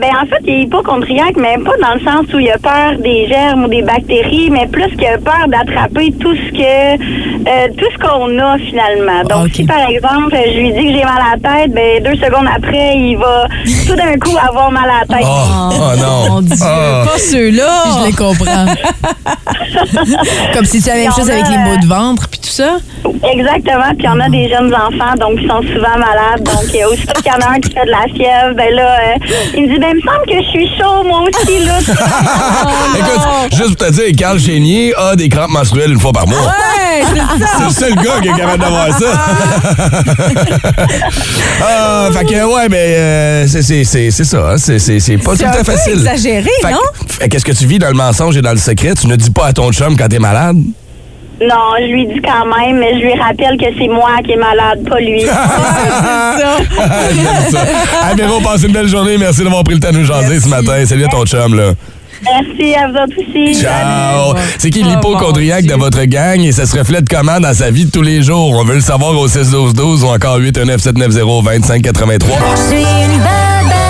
Ben, en fait, il est hypochondriaque, mais pas dans le sens où il a peur des germes ou des bactéries, mais plus qu'il a peur d'attraper tout ce que, euh, tout ce qu'on a finalement. Donc, Ok. si par exemple, je lui dis que j'ai mal à la tête, ben, deux secondes après, il va tout d'un coup avoir mal à la tête. Oh, oh non. Mon Dieu, Ah. pas ceux-là. Je les comprends. Comme si tu avais la même chose a, avec les maux de ventre puis tout ça? Exactement. Puis on a des jeunes enfants, donc ils sont souvent malades. Donc, aussitôt qu'il y en a un qui fait de la fièvre, ben là, euh, il me dit, ben, il me semble que je suis chaud, moi aussi, là. Écoute, juste pour te dire, Carl Chénier a des crampes menstruelles une fois par mois. Ouais, c'est ça. C'est le seul gars qui est capable d'avoir ça. ah, fait que, ouais, mais euh, c'est- c'est c'est- c'est ça. hein. C'est c'est- c'est pas tout C'est à fait facile. exagéré, Fait que- non? Qu'est-ce que tu vis dans le mensonge et dans le secret? Tu ne dis pas à ton chum quand t'es malade? Non, je lui dis quand même, mais je lui rappelle que c'est moi qui est malade, pas lui. J'aime ça. Hey, Véro, passe une belle journée. Merci d'avoir pris le temps de nous jaser ce matin. Salut à ton chum, là. Merci à vous autres aussi. Ciao! C'est qui l'hypochondriaque de votre gang et ça se reflète comment dans sa vie de tous les jours? On veut le savoir au 6-12-12 ou encore 819-790-2583. Je suis une bababa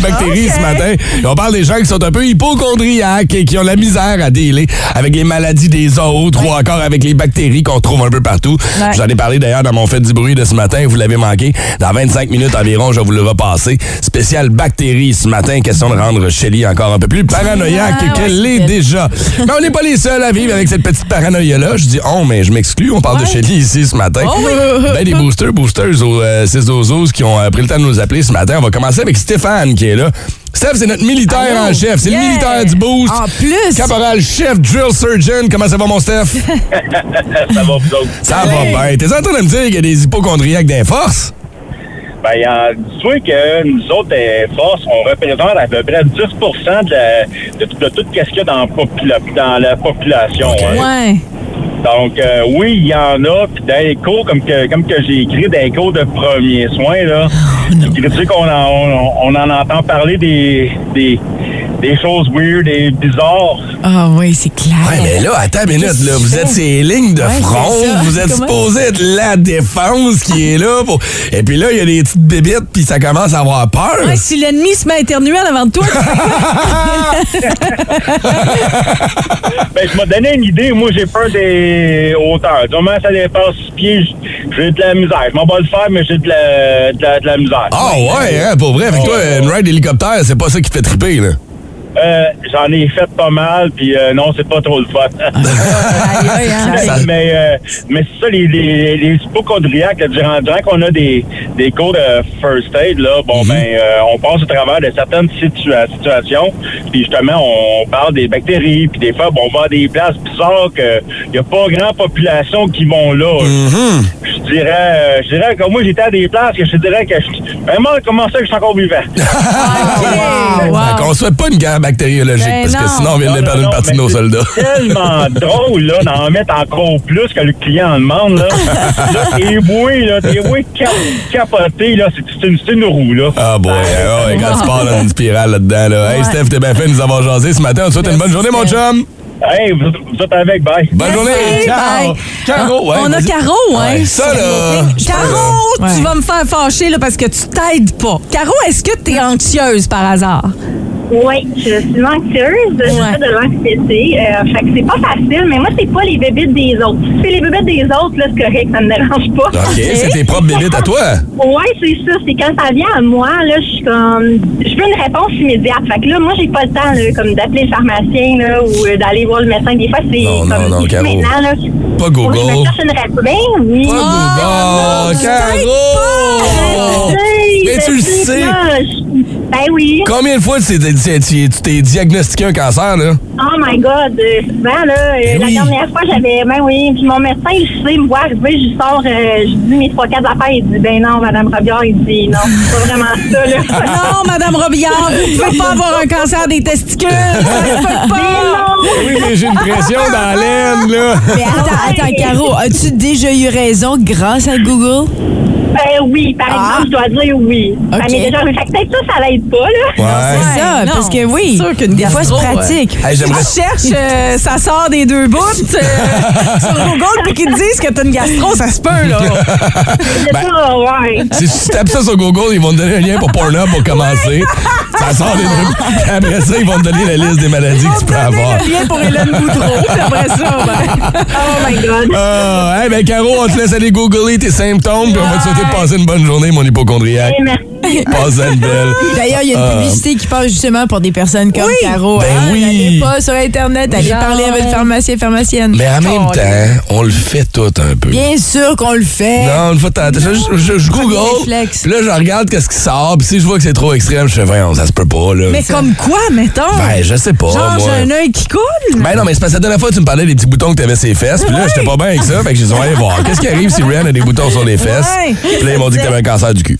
parle de bactéries ce matin. Et on parle des gens qui sont un peu hypochondriaques et qui ont la misère à dealer avec les maladies des autres ou encore avec les bactéries qu'on trouve un peu partout. Ouais. J'en ai parlé d'ailleurs dans mon fait du bruit de ce matin. Vous l'avez manqué. Dans 25 minutes environ, je vous le repasser. Spécial bactéries ce matin. Question de rendre Shelly encore un peu plus paranoïaque Ah, qu'elle l'est déjà. Mais on n'est pas les seuls à vivre avec cette petite paranoïa-là. Je dis on, mais je m'exclus. On parle de Shelly ici ce matin. Oh oui. Ben, des boosters, boosters au euh, 6 12 qui ont euh, pris le temps de nous appeler ce matin. On va commencer avec Stéphane qui est là. Steph, c'est notre militaire Allô? en chef. C'est Yeah. le militaire du boost. En plus. Caporal chef drill surgeon. Comment ça va, mon Steph? Ça va, vous autres? Ça va bien. T'es en train de me dire qu'il y a des hypochondriaques d'un force? Ben, il y a, dis-toi que nous autres, euh, Force, on représente à peu près 10 de, la, de, tout- de tout ce qu'il y a dans, la popula- dans la population. hein. Ouais. Donc, euh, oui, il y en a. Puis les cours, comme que, comme que j'ai écrit, les cours de premiers soins, là, Oh, qu'on en, on, on en entend parler des, des, des choses weird et bizarres. Ah oui, c'est clair. Ouais, mais là, attends une minute, là. Vous êtes ces lignes de Ouais, front. Vous êtes Comment? supposé être la défense qui est là. Pour... Et puis là, il y a des petites bébites, puis ça commence à avoir peur. Ouais, si l'ennemi se met à éternuer en avant de toi, Ben, je m'ai donné une idée. Moi, j'ai peur des hauteurs. Du moment que ça dépasse six pieds, j'ai de la misère. Je m'en bats le faire, mais j'ai de la, de, la, de la misère. Ah ouais, hein, pour vrai. Fait que toi, une ride hélicoptère, c'est pas ça qui fait triper, là. Euh, J'en ai fait pas mal, puis euh, non, c'est pas trop le fun. Hein. Ça- mais euh, mais c'est ça, les, les, les hypochondriaques, là, durant, durant qu'on a des, des cours de first aid, là, bon, ben, euh, on passe au travers de certaines situa- situations, puis justement, on parle des bactéries, puis des fois, bon, on va à des places bizarres que y a pas grand population qui vont là. Je dirais, euh, je dirais que moi, j'étais à des places que je dirais que je, vraiment, comment ça que je suis encore vivant? Wow, wow. Fait qu'on souhaite pas une guerre bactériologique, Ben parce que non. sinon, on vient de Non, une partie de nos c'est soldats. tellement drôle, là, d'en mettre encore plus que le client en demande, là. là t'es boué, là, t'es boué cap capoté, là. C'est c'est une, c'est une roue, là. Ah boy, ah ouais, quand tu pars dans une spirale là-dedans, là. Hey, Ouais. Steph, t'es bien fait de nous avoir jasé ce matin. On te souhaite une bonne journée, mon chum. Hey, vous, vous êtes avec, bye. Bonne journée. Ciao. bye. Caro, ouais. On a. Caro, hein? Ouais, ça, là. Caro, Ouais. tu vas me faire fâcher là, parce que tu t'aides pas. Caro, est-ce que tu es anxieuse par hasard? Oui, je suis anxieuse, je Ouais. fais de l'anxiété. Euh, fait que c'est pas facile, mais moi, c'est pas les bébites des autres. Si c'est les bébites des autres, là, c'est correct, ça me dérange pas. OK, c'est tes propres bébites à toi? Ouais, c'est ça. C'est quand ça vient à moi, là, je suis comme. Je veux une réponse immédiate. Fait que là, moi, j'ai pas le temps, là, comme d'appeler le pharmacien, là, ou euh, d'aller voir le médecin. Des fois, c'est Non, non, comme. non, Caro. maintenant, là. Pas que je me Google. cherche une réponse. Ben oui. Pas Oh, Google. Caro! Mais tu le sais Ben oui. Combien de fois tu t'es- diagnostiqué un cancer, là? Oh my God, euh, souvent, là, euh, Ben la oui. dernière fois, j'avais, ben oui, puis mon médecin, il sait, il me voit arriver, je sors, euh, je dis mes trois, quatre affaires, il dit, ben non, Madame Robillard, il dit, non, c'est pas vraiment ça, là. Non, Madame Robillard, vous pouvez pas avoir un cancer des testicules. Ça se peut Mais pas. non! Oui, mais j'ai une pression dans l'aine, là. Mais attends, attends, Caro, as-tu déjà eu raison grâce à Google? Ben oui, par Ah. exemple, je dois dire oui. Ok. Ça m'est déjà arrivé. Fait que peut-être ça, ça l'aide pas, là. Ouais. C'est ça, non, parce que oui, c'est sûr qu'une des fois, c'est gastro, pratique. Hey. Tu cherches, euh, ça sort des deux bouts euh, sur Google puis qu'ils te disent que t'as une gastro, ça se peut, là. C'est Ben- ça, ouais. Si tu tapes ça sur Google, ils vont te donner un lien pour Pornhub pour commencer. Ça sort des trucs. Après ça, ils vont te donner la liste des maladies que tu peux avoir. le lien pour Hélène Boudreau, puis après ça, ben... Oh my God. Ah, hey, ben Caro, on te laisse aller googler tes symptômes, puis on va te souhaiter de passer une bonne journée, mon hypochondriaque. Merci. Passe une belle. D'ailleurs, il y a une Ah. publicité qui passe justement pour des personnes comme Caro. Ben hein. oui. N'allez pas sur Internet, allez Genre. parler à votre pharmacien, pharmacienne. Mais en même temps, on le fait tout un peu. Bien sûr qu'on le fait. Non, une fois, t'as- je, je, je- google, là, je regarde qu'est-ce qui sort, puis si je vois que c'est trop extrême, je fais, voyons, ça se peut pas, là. Mais comme quoi, mettons? Ben, je sais pas, Genre, moi. j'ai un œil qui coule? Ben non, mais c'est parce que la dernière fois, tu me parlais des petits boutons que t'avais sur les fesses, puis là, j'étais pas bien avec ça, fait que j'ai dit, on va aller voir. Qu'est-ce qui arrive si Rihanna a des boutons sur les fesses? Puis là, ils m'ont dit que t'avais un cancer du cul.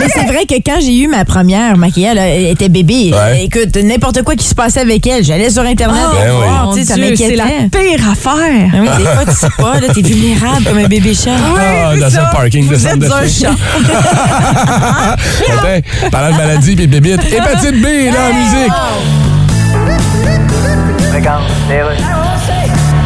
Mais c'est vrai que quand j'ai eu ma première maquillage, elle était bébé. Ouais. Écoute, n'importe quoi qui se passait avec elle, j'allais sur Internet Oh, pour Ben oui. voir, ça c'est la pire affaire. Ah oui, des fois, tu sais pas, là, t'es vulnérable comme un bébé chat. Ah, c'est dans ça. un parking de Vous centre êtes de un chat. Attends, parlant de maladie puis bébite, hépatite B, là, en musique.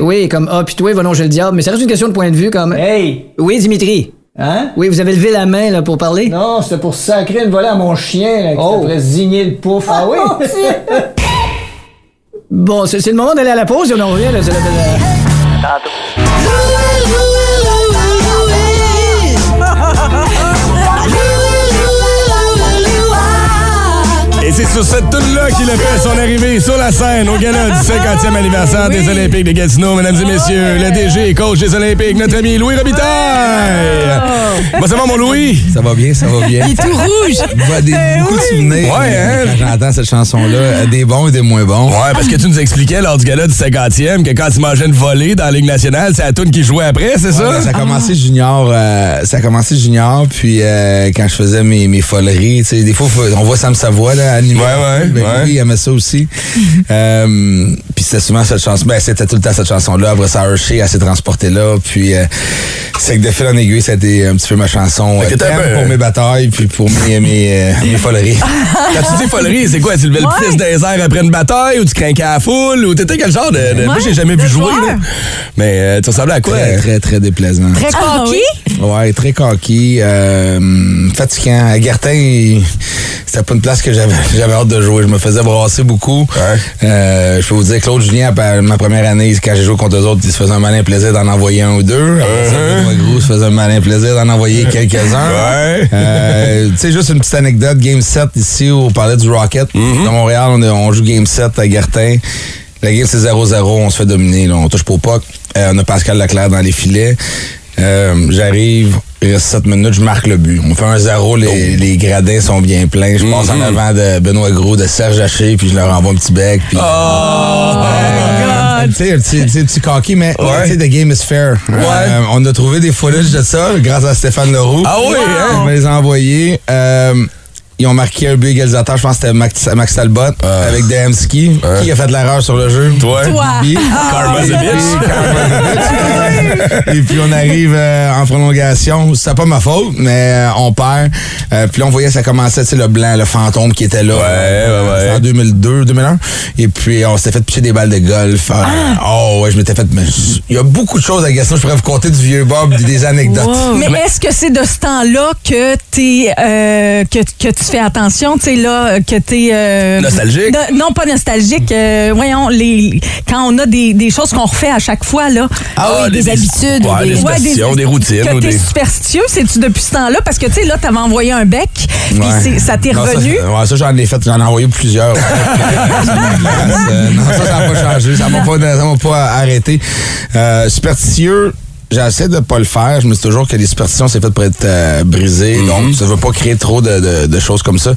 Oui, comme hôpitoué, va non chez le diable. Mais ça reste une question de point de vue, comme. Hey! Oui, Dimitri. Hein? Oui, vous avez levé la main, là, pour parler? Non, c'était pour sacrer une volée à mon chien, là, qui Oh. zigner le pouf. Ah oui? Bon, c'est c'est le moment d'aller à la pause et on en revient, là. C'est sur cette tune-là qu'il a fait son arrivée sur la scène au gala du 50e anniversaire des Olympiques de Gatineau, mesdames et messieurs. Le DG et coach des Olympiques, notre ami Louis Robitaille. Comment ça va, mon Louis? Ça va bien, ça va bien. Il est tout rouge. Vois des, beaucoup de souvenirs Ouais, hein? quand j'entends cette chanson-là, euh, des bons et des moins bons. Ouais, parce que tu nous expliquais lors du gala du 50e que quand tu mangeais une volée dans la Ligue nationale, c'est la tune qui jouait après, c'est ça? Ben, ça a commencé junior, euh, ça a commencé junior, puis euh, quand je faisais mes, mes foleries, tu sais, des fois, on voit Sam Savoie, là, animé. Ouais, ouais, Ben ouais. Oui, il aimait ça aussi. euh, puis c'était souvent cette chanson, ben c'était tout le temps cette chanson-là. Après ça, Hershey, elle s'est transportée là, puis euh, c'est que de fil en aiguille, ça a été un petit peu ma chanson. Euh, un thème peu- pour mes batailles, puis pour mes, mes, euh, mes foleries. Quand tu dis folerie, c'est quoi? Tu levais le fils des airs après une bataille ou tu craquais à la foule ou t'étais quel genre de. de- Moi, j'ai jamais vu jouer, là. Mais euh, tu ressemblais à quoi? Très, très, très déplaisant. Très Ah, coquille. Ouais, très coquille, euh, fatigant. À Gertin, il- c'était pas une place que j'avais hâte de jouer. Je me faisais brasser beaucoup. Euh, je peux vous dire, Claude Julien, à ma première année, quand j'ai joué contre eux autres, il se faisait un malin plaisir d'en envoyer un ou deux. Après ça, Benoît Gros se faisait un malin plaisir d'en envoyer quelques-uns. Ouais. Euh, tu sais, juste une petite anecdote, Game 7 ici, au palais du Rocket. Dans Montréal, on, on joue Game 7 à Gertin. La game, c'est 0-0, on se fait dominer, là, on touche pas au puck. Euh, on a Pascal Leclerc dans les filets. Euh, J'arrive, il reste 7 minutes, je marque le but. On fait un 0, les, les gradins sont bien pleins. Je passe en avant de Benoît Gros, de Serge Haché, puis je leur envoie un petit bec. Puis, Tu sais, un petit, tu sais, un petit coquille, mais tu sais, the game is fair. Euh, on a trouvé des footages de ça grâce à Stéphane Leroux. Ah oui, hein? On me les a envoyés. Euh, ils ont marqué un but égalisateur, je pense que c'était Max, Max Talbot avec Demski. Qui a fait de l'erreur sur le jeu? Toi? Toi. Lui. Karma's a bitch. Et puis on arrive euh, en prolongation. C'était pas ma faute, mais euh, on perd. Euh, puis là, on voyait ça commençait, tu sais, le blanc, le fantôme qui était là. Ouais, ouais, ouais. C'était en 2002, 2001. Et puis on s'était fait picher des balles de golf. Euh, Oh ouais, je m'étais fait... mais Il y a beaucoup de choses à Gaston. Je pourrais vous conter du vieux Bob, des, des anecdotes. Mais est-ce que c'est de ce temps-là que t'es euh, que, que tu fais attention, tu sais là, que t'es euh, Nostalgique? non, pas nostalgique. euh, voyons, les quand on a des, des choses qu'on refait à chaque fois là. Ah, des habitudes, Ouais, des des- superstitions, des routines. Que t'es superstitieux, c'est-tu depuis ce temps-là? Parce que, tu sais, là, t'avais envoyé un bec, puis Ouais. ça t'est Non, ça, revenu. ça, ouais, ça, j'en ai fait, j'en ai envoyé plusieurs. Euh, non, ça, ça n'a pas changé. Ça m'a pas, ça pas arrêté. Euh, superstitieux, j'essaie de pas le faire. Je me dis toujours que les superstitions, c'est fait pour être euh, brisé. Donc, ça veut pas créer trop de, de- de choses comme ça.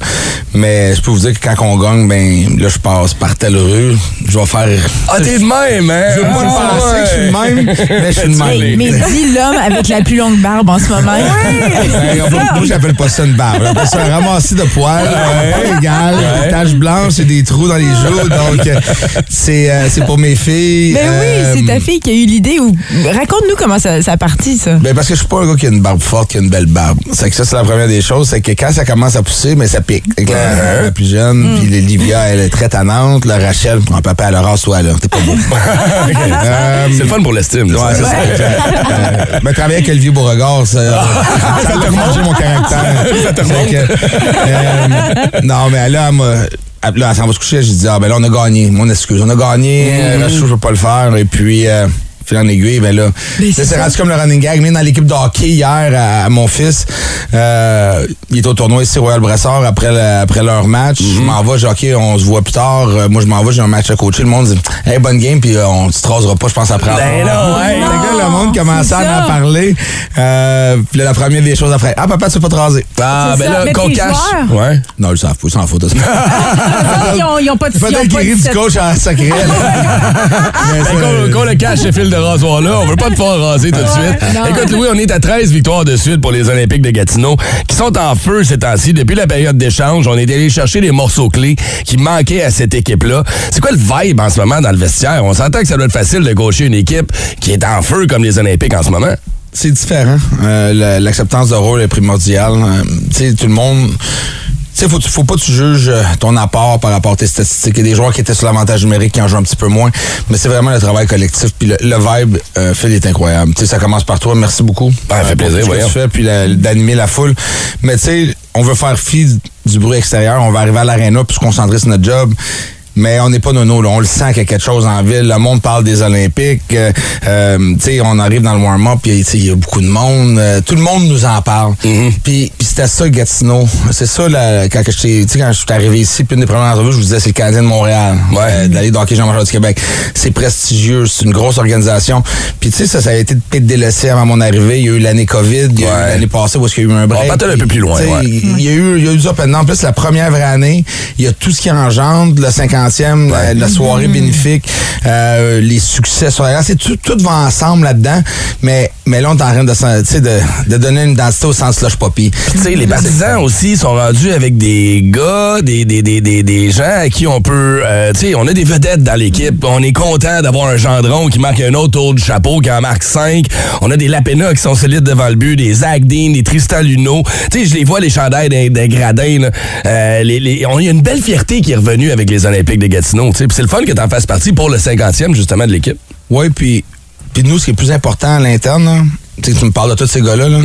Mais je peux vous dire que quand on gagne, ben là, je passe par telle rue. Je vais faire. Ah, t'es de même, hein? Je veux pas le Ah, penser que je suis de même, mais je suis de Mais, même. mais dis l'homme avec la plus longue barbe en ce moment. Ben, on peut- moi, j'appelle pas ça une barbe. J'appelle ça un ramassis de poils. Pas égal. Des taches blanches et des trous dans les joues. Donc, euh, c'est euh, c'est pour mes filles. Ben Euh, oui, c'est ta fille qui a eu l'idée. Ou... Raconte-nous comment ça, ça a parti, ça. Ben parce que je suis pas un gars qui a une barbe forte, qui a une belle barbe. C'est que ça, c'est la première des choses. C'est que quand ça commence à pousser, mais ça pique. Fait que la, la plus jeune, puis l'Olivia, elle est très tannante. La Rachel, mon papa, elle rase toi là. T'es pas beau. Euh, C'est le fun pour l'estime. Ouais, c'est ça. Euh, ben, travailler avec Olivier Beauregard, ça, ça mon caractère. Ça te remonte. Fait que, euh, non, mais là, elle- là, elle s'en va se coucher. J'ai dit, ah, ben là, on a gagné. Mon excuse. On a gagné. Euh, Rachel, je veux pas le faire. Et puis, euh, fil en aiguille, ben là, là, c'est c'est rendu comme le running gag. Même dans l'équipe de hockey hier, à, à mon fils, euh, il est au tournoi ici Royal Brassard après, le- après leur match. Je m'en vais, j'ai OK, on se voit plus tard. Euh, moi, je m'en vais, j'ai un match à coacher. Le monde dit, hey, bonne game, puis euh, on se rasera pas, je pense, après. Ben non, ouais. Là, le monde commençait à en parler. Euh, puis là, la première des choses après, ah, papa, tu veux pas te raser? Ah, C'est ben ça. là, Mais qu'on cache. Ouais. Non, ils savent pas, ils s'en foutent de ça. Ils ont, ils ont pas de Peut-être du coach en sacré. Mais ça, Ben, qu'on le cache, ce fil de rasoir-là. On veut pas te faire raser tout de suite. non. Écoute, Louis, on est à 13 victoires de suite pour les Olympiques de Gatineau, qui sont en feu ces temps-ci. Depuis la période d'échange, on est allé chercher les morceaux clés qui manquaient à cette équipe-là. C'est quoi le vibe en ce moment dans le vestiaire? On s'entend que ça doit être facile de gaucher une équipe qui est en feu comme les Olympiques en ce moment. c'est différent. Euh, la- L'acceptance de rôle est primordiale. Euh, tu sais, tout le monde. Tu sais, faut, faut pas que tu juges euh, ton apport par rapport à tes statistiques. Il y a des joueurs qui étaient sur l'avantage numérique qui en jouent un petit peu moins. Mais c'est vraiment le travail collectif. Puis le, le vibe, euh, Phil, est incroyable. Tu sais, ça commence par toi. Merci beaucoup. Ben, ça fait euh, pour plaisir, tout ce que tu fais, puis d'animer la foule. Mais tu sais, on veut faire fi du bruit extérieur. On va arriver à l'aréna puis se concentrer sur notre job. Mais on n'est pas nono, là. On le sent qu'il y a quelque chose en ville. Le monde parle des Olympiques. Euh, euh, tu sais, on arrive dans le warm-up, puis tu sais, il y a beaucoup de monde. Euh, tout le monde nous en parle. Mm-hmm. Puis, puis c'était ça, Gatineau. C'est ça, là, quand je suis arrivé ici, puis une des premières entrevues, je vous disais, c'est le Canadien de Montréal. Ouais. de l'aller d'hockey Jean-Major du Québec. C'est prestigieux, c'est une grosse organisation. Puis, tu sais, ça, ça a été peut-être délaissé avant mon arrivée. Il y a eu l'année COVID, il y a eu l'année passée où est-ce qu'il y a eu un break. On un peu plus loin, ouais. il y a eu, il y a eu and down. En plus, la première vraie année, il y a tout ce qui engendre, le 50e, la, la soirée bénéfique, euh, les succès sur la tout, tout va ensemble là-dedans. Mais, mais là, on est en train de, donner une identité au sens slush poppy. Tu sais, les partisans aussi sont rendus avec des gars, des, des, des, des, des gens à qui on peut... euh, tu sais, on a des vedettes dans l'équipe. On est content d'avoir un Gendron qui marque un autre tour du chapeau, qui en marque cinq. On a des Lapena qui sont solides devant le but, des Zach Dean, des Tristan Luneau. Tu sais, je les vois, les chandails des, des gradins. là. Euh, les, les- on, il y a une belle fierté qui est revenue avec les Olympiques de Gatineau. c'est le fun que tu en fasses partie pour le 50e, justement, de l'équipe. Oui, puis, puis nous, ce qui est plus important à l'interne, tu sais, tu me parles de tous ces gars-là, là,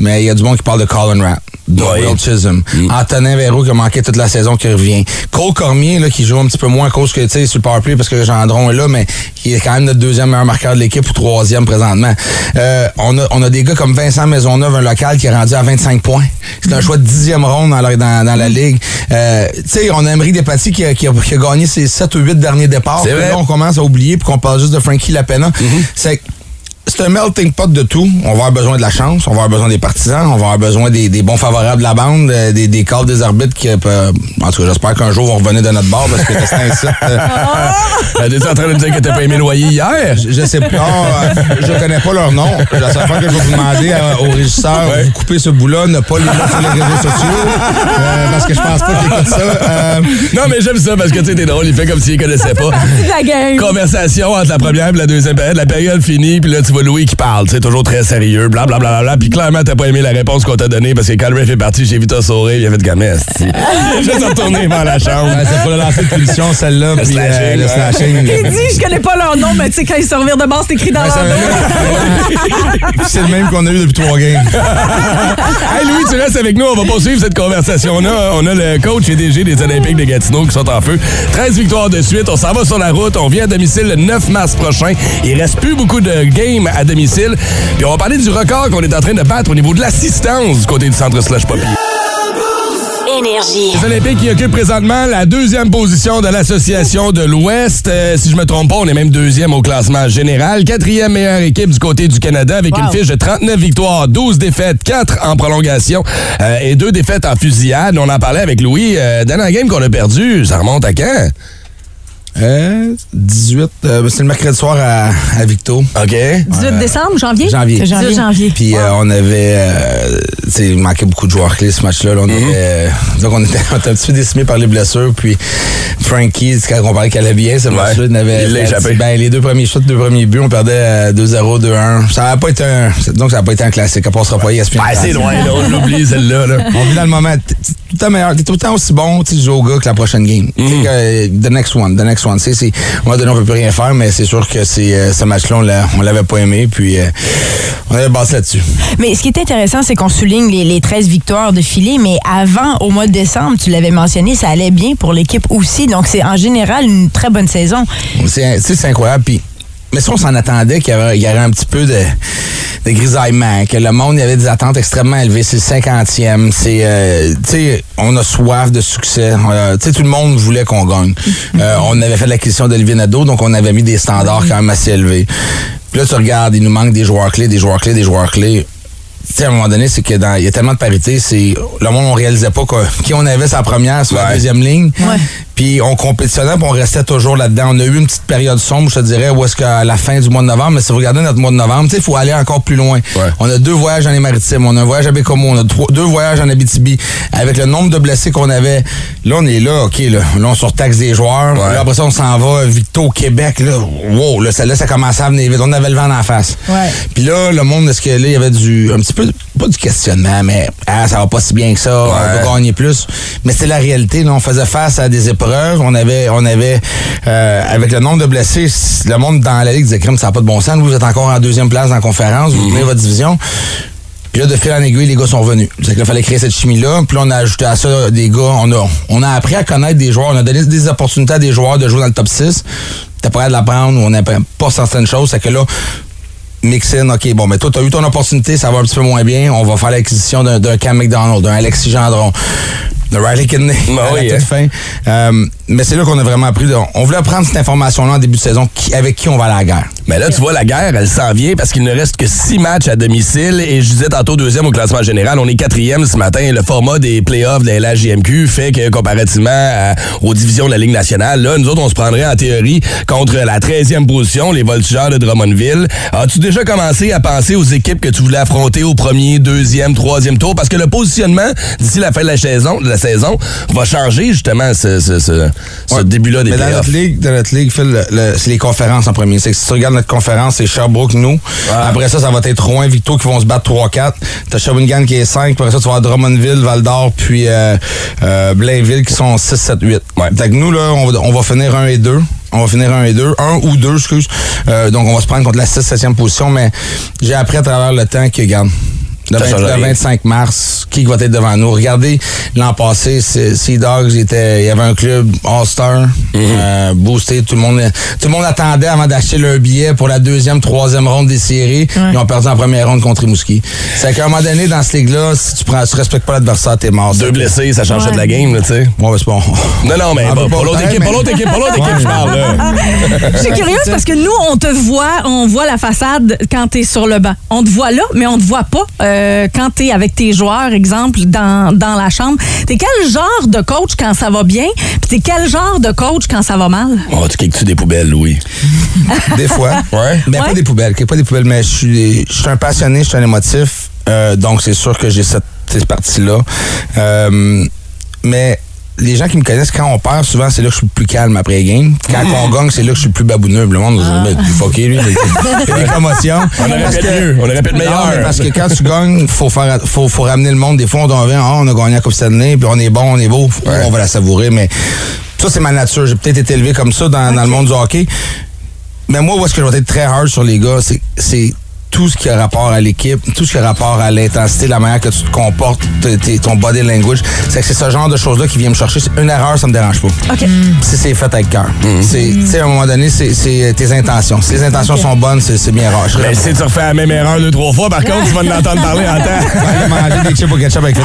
mais il y a du monde qui parle de Colin Rapp, de Ouais. Will Chisholm, Antonin Véro qui a manqué toute la saison qui revient, Cole Cormier là, qui joue un petit peu moins à cause que tu sais sur le powerplay parce que Gendron est là, mais qui est quand même notre deuxième meilleur marqueur de l'équipe ou troisième présentement. Euh, on, a, on a des gars comme Vincent Maisonneuve, un local qui est rendu à 25 points. C'est un choix de dixième ronde dans la, dans, dans la ligue. Euh, tu sais, on a Emery Despatie qui a, qui, a, qui a gagné ses 7 ou 8 derniers départs. Puis là, on commence à oublier puis qu'on parle juste de Frankie Lapena. C'est c'est un melting pot de tout. On va avoir besoin de la chance, on va avoir besoin des partisans, on va avoir besoin des, des bons favorables de la bande, euh, des, des calls des arbitres qui, euh, en tout cas, j'espère qu'un jour vont revenir de notre bord parce que c'est ainsi. Euh, T'es en train de me dire que t'as pas aimé le loyer hier? Je, je sais pas, euh, je connais pas leur nom. La seule fois que je vais vous demander euh, au régisseur, vous coupez ce bout-là, ne pas les mettre sur les réseaux sociaux, euh, parce que je pense pas qu'il écoute ça. Euh, Non, mais j'aime ça parce que tu sais, t'es drôle, il fait comme s'il connaissait pas. C'est la game. Conversation entre la première et la deuxième période. La période finie, puis là, tu vois Louis qui parle. C'est toujours très sérieux, blablabla. Bla, bla, bla. Puis clairement, t'as pas aimé la réponse qu'on t'a donnée parce que quand le ref est parti, j'ai vu ton sourire, il a fait de gamin. esti. Je vais retourner vers la chambre. ouais, c'est pour le lancer de punition, celle-là, Le puis euh, slashing, le slashing. Il dit, je connais pas leur nom, mais tu sais, quand ils se revirent de base, c'est écrit dans Ouais, leur dos. c'est le même qu'on a eu depuis trois games. Hey Louis, tu restes avec nous. On va poursuivre cette conversation-là. On a le coach et DG des Olympiques de Gatineau qui sont en feu. 13 victoires de suite. On s'en va sur la route. On vient à domicile le 9 mars prochain. Il reste plus beaucoup de games à domicile. Puis on va parler du record qu'on est en train de battre au niveau de l'assistance du côté du centre Slash Poppy. Énergie. Les Olympiques qui occupent présentement la deuxième position de l'Association de l'Ouest. Euh, si je me trompe pas, on est même deuxième au classement général. Quatrième meilleure équipe du côté du Canada avec une fiche de 39 victoires, 12 défaites, 4 en prolongation euh, et 2 défaites en fusillade. On en parlait avec Louis. Euh, dans la game qu'on a perdu, ça remonte à quand? Euh, 18, euh, c'est le mercredi soir à, à Victo. OK. 18 décembre, janvier? Janvier. C'est janvier. janvier. Puis euh, on avait, euh, tu sais, il manquait beaucoup de joueurs clés ce match-là. là. On avait, euh, donc on était, on était un petit peu décimés par les blessures. Puis Frankie, quand on parlait qu'elle allait bien, ce match-là, il avait, il l'a échappé. Ben, les deux premiers shots, deux premiers buts, on perdait euh, 2-0, 2-1. Ça n'a pas été un, donc ça n'a pas été un classique. Elle passera pas ESPN. Ben, c'est loin, là. On l'oublie, celle-là. Là. On vit dans le moment. T'es tout le temps meilleur. T'es tout le temps aussi bon, tu sais, jouer au gars que la prochaine game. Que, the next one, the next sais, c'est, à un donné, on peut plus rien faire, mais c'est sûr que c'est, euh, ce match-là, on, on l'avait pas aimé, puis euh, on avait basé là-dessus. Mais ce qui est intéressant, c'est qu'on souligne les, les 13 victoires de filet, mais avant, au mois de décembre, tu l'avais mentionné, ça allait bien pour l'équipe aussi. Donc, c'est en général une très bonne saison. C'est, c'est incroyable. Puis Mais ça, on s'en attendait qu'il y, y aurait un petit peu de, de grisaillement, que le monde, il y avait des attentes extrêmement élevées. C'est le 50e. C'est, euh, tu sais, on a soif de succès. Euh, tu sais, tout le monde voulait qu'on gagne. Euh, on avait fait l'acquisition d'Olivier Nadeau, donc on avait mis des standards quand même assez élevés. Puis là, tu regardes, il nous manque des joueurs clés, des joueurs clés, des joueurs clés. Tu sais, à un moment donné, c'est que dans, il y a tellement de parité, c'est le monde on réalisait pas quoi, qui on avait sa première sur la deuxième ligne. Puis on compétitionnait, puis on restait toujours là-dedans. On a eu une petite période sombre, je te dirais, où est-ce qu'à la fin du mois de novembre, mais si vous regardez notre mois de novembre, tu sais, il faut aller encore plus loin. On a deux voyages dans les maritimes, on a un voyage à Bécomo, on a trois- deux voyages en Abitibi. Avec le nombre de blessés qu'on avait, là, on est là, OK, là, là on surtaxe des joueurs. Là, après ça, on s'en va, Victo, Québec, là, wow, là, ça, là, ça commençait à venir vite. On avait le vent en face. Puis là, le monde, est-ce que là, il y avait du, un petit peu, pas du questionnement, mais ah, ça va pas si bien que ça, on va gagner plus. Mais c'est la réalité, là, on faisait face à des épreuves, on avait, on avait, euh, avec le nombre de blessés, le monde dans la ligue disait, crème, ça n'a pas de bon sens, vous êtes encore en deuxième place dans la conférence, vous tenez votre division. Puis là, de fil en aiguille, les gars sont venus. C'est qu'il fallait créer cette chimie-là. Puis là, on a ajouté à ça des gars. On a, on a appris à connaître des joueurs. On a donné des opportunités à des joueurs de jouer dans le top 6. T'es prêt à l'apprendre ou on n'apprend pas certaines choses. C'est que là, Mixin, OK, bon, mais toi, tu as eu ton opportunité, ça va un petit peu moins bien. On va faire l'acquisition d'un, Cam McDonald, d'un Alexis Gendron, de Riley Kidney à la oui, toute hein. fin. Euh, mais c'est là qu'on a vraiment appris. On voulait prendre cette information-là en début de saison, qui- avec qui on va à la guerre. Mais là, tu vois, la guerre, elle s'en vient parce qu'il ne reste que six matchs à domicile. Et je disais tantôt deuxième au classement général. On est quatrième ce matin. Le format des playoffs de la LHJMQ fait que comparativement à- aux divisions de la Ligue nationale, là, nous autres, on se prendrait en théorie contre la 13e position, les Voltigeurs de Drummondville. As-tu déjà commencé à penser aux équipes que tu voulais affronter au premier, deuxième, troisième tour? Parce que le positionnement d'ici la fin de la saison, de la saison va changer justement ce, ce- ce- ce début-là des Mais dans notre ligue, dans notre ligue, Phil, le- le- c'est les conférences en premier. C'est que si tu regardes notre conférence, c'est Sherbrooke, nous. Après ça, ça va être Rouen, Victo qui vont se battre 3-4. T'as Shawinigan qui est 5. Après ça, tu vas avoir Drummondville, Val d'Or, puis euh, euh, Blainville qui sont 6, 7, 8. Fait que nous, là, on va, on va finir 1 et 2. On va finir 1 et 2. 1 ou 2, excuse. Euh, donc, on va se prendre contre la 6, 7e position. Mais j'ai appris à travers le temps que, regarde, le, Ça 20 change le rien. 25 mars, qui va être devant nous? Regardez, l'an passé, Sea Dogs, était- il y avait un club All-Star, euh, boosté. Tout le, monde, tout le monde attendait avant d'acheter leur billet pour la deuxième, troisième ronde des séries. Ils ont perdu en première ronde contre Rimouski. C'est qu'à un moment donné, dans ce ligue-là, si tu prends, tu respectes pas l'adversaire, t'es mort. Deux blessés, ça change de la game, là, tu sais. Ouais, c'est bon. Non, non, mais pas pas l'autre équipe, mais- pas l'autre équipe, pas l'autre équipe, je parle. Je suis curieuse parce que nous, on te voit, on voit la façade quand t'es sur le banc. On te voit là, mais on te voit pas euh, quand t'es avec tes joueurs, exemple, dans, dans la chambre. T'es quel genre de coach quand ça va bien, puis t'es quel genre de coach quand ça va mal? Oh, tu kicks-tu des poubelles, Louis? Des fois. Ouais. Mais pas des poubelles, pas des poubelles, mais je suis, je suis un passionné, je suis un émotif. euh, donc, c'est sûr que j'ai cette, cette partie-là. Euh, mais les gens qui me connaissent, quand on perd, souvent, c'est là que je suis le plus calme après les game. Quand on gagne, c'est là que je suis le plus babouneux. Le monde, Ah. tu fucké, lui. Il y a des commotions. On fait que- mieux, on aurait fait Non, meilleur. parce que quand tu gagnes, faut faire, faut, faut ramener le monde. Des fois, on doit dire, ah, on a gagné la Coupe Stanley, puis on est bon, on est beau, on va la savourer. Mais ça, c'est ma nature. J'ai peut-être été élevé comme ça dans, dans le monde du hockey. Mais moi, où est-ce que je vais être très hard sur les gars, c'est, c'est tout ce qui a rapport à l'équipe, tout ce qui a rapport à l'intensité, la manière que tu te comportes, t- t- ton body language. C'est que c'est ce genre de choses-là qui vient me chercher. C'est Une erreur, ça me dérange pas. OK. Si c'est fait avec cœur. C'est, tu sais, à un moment donné, c'est, c'est tes intentions. Si les intentions sont bonnes, c'est, c'est bien rare. Mais si tu refais la même erreur deux, trois fois, par contre, tu vas l'entendre parler en temps. Ouais, manger des chips au ketchup avec.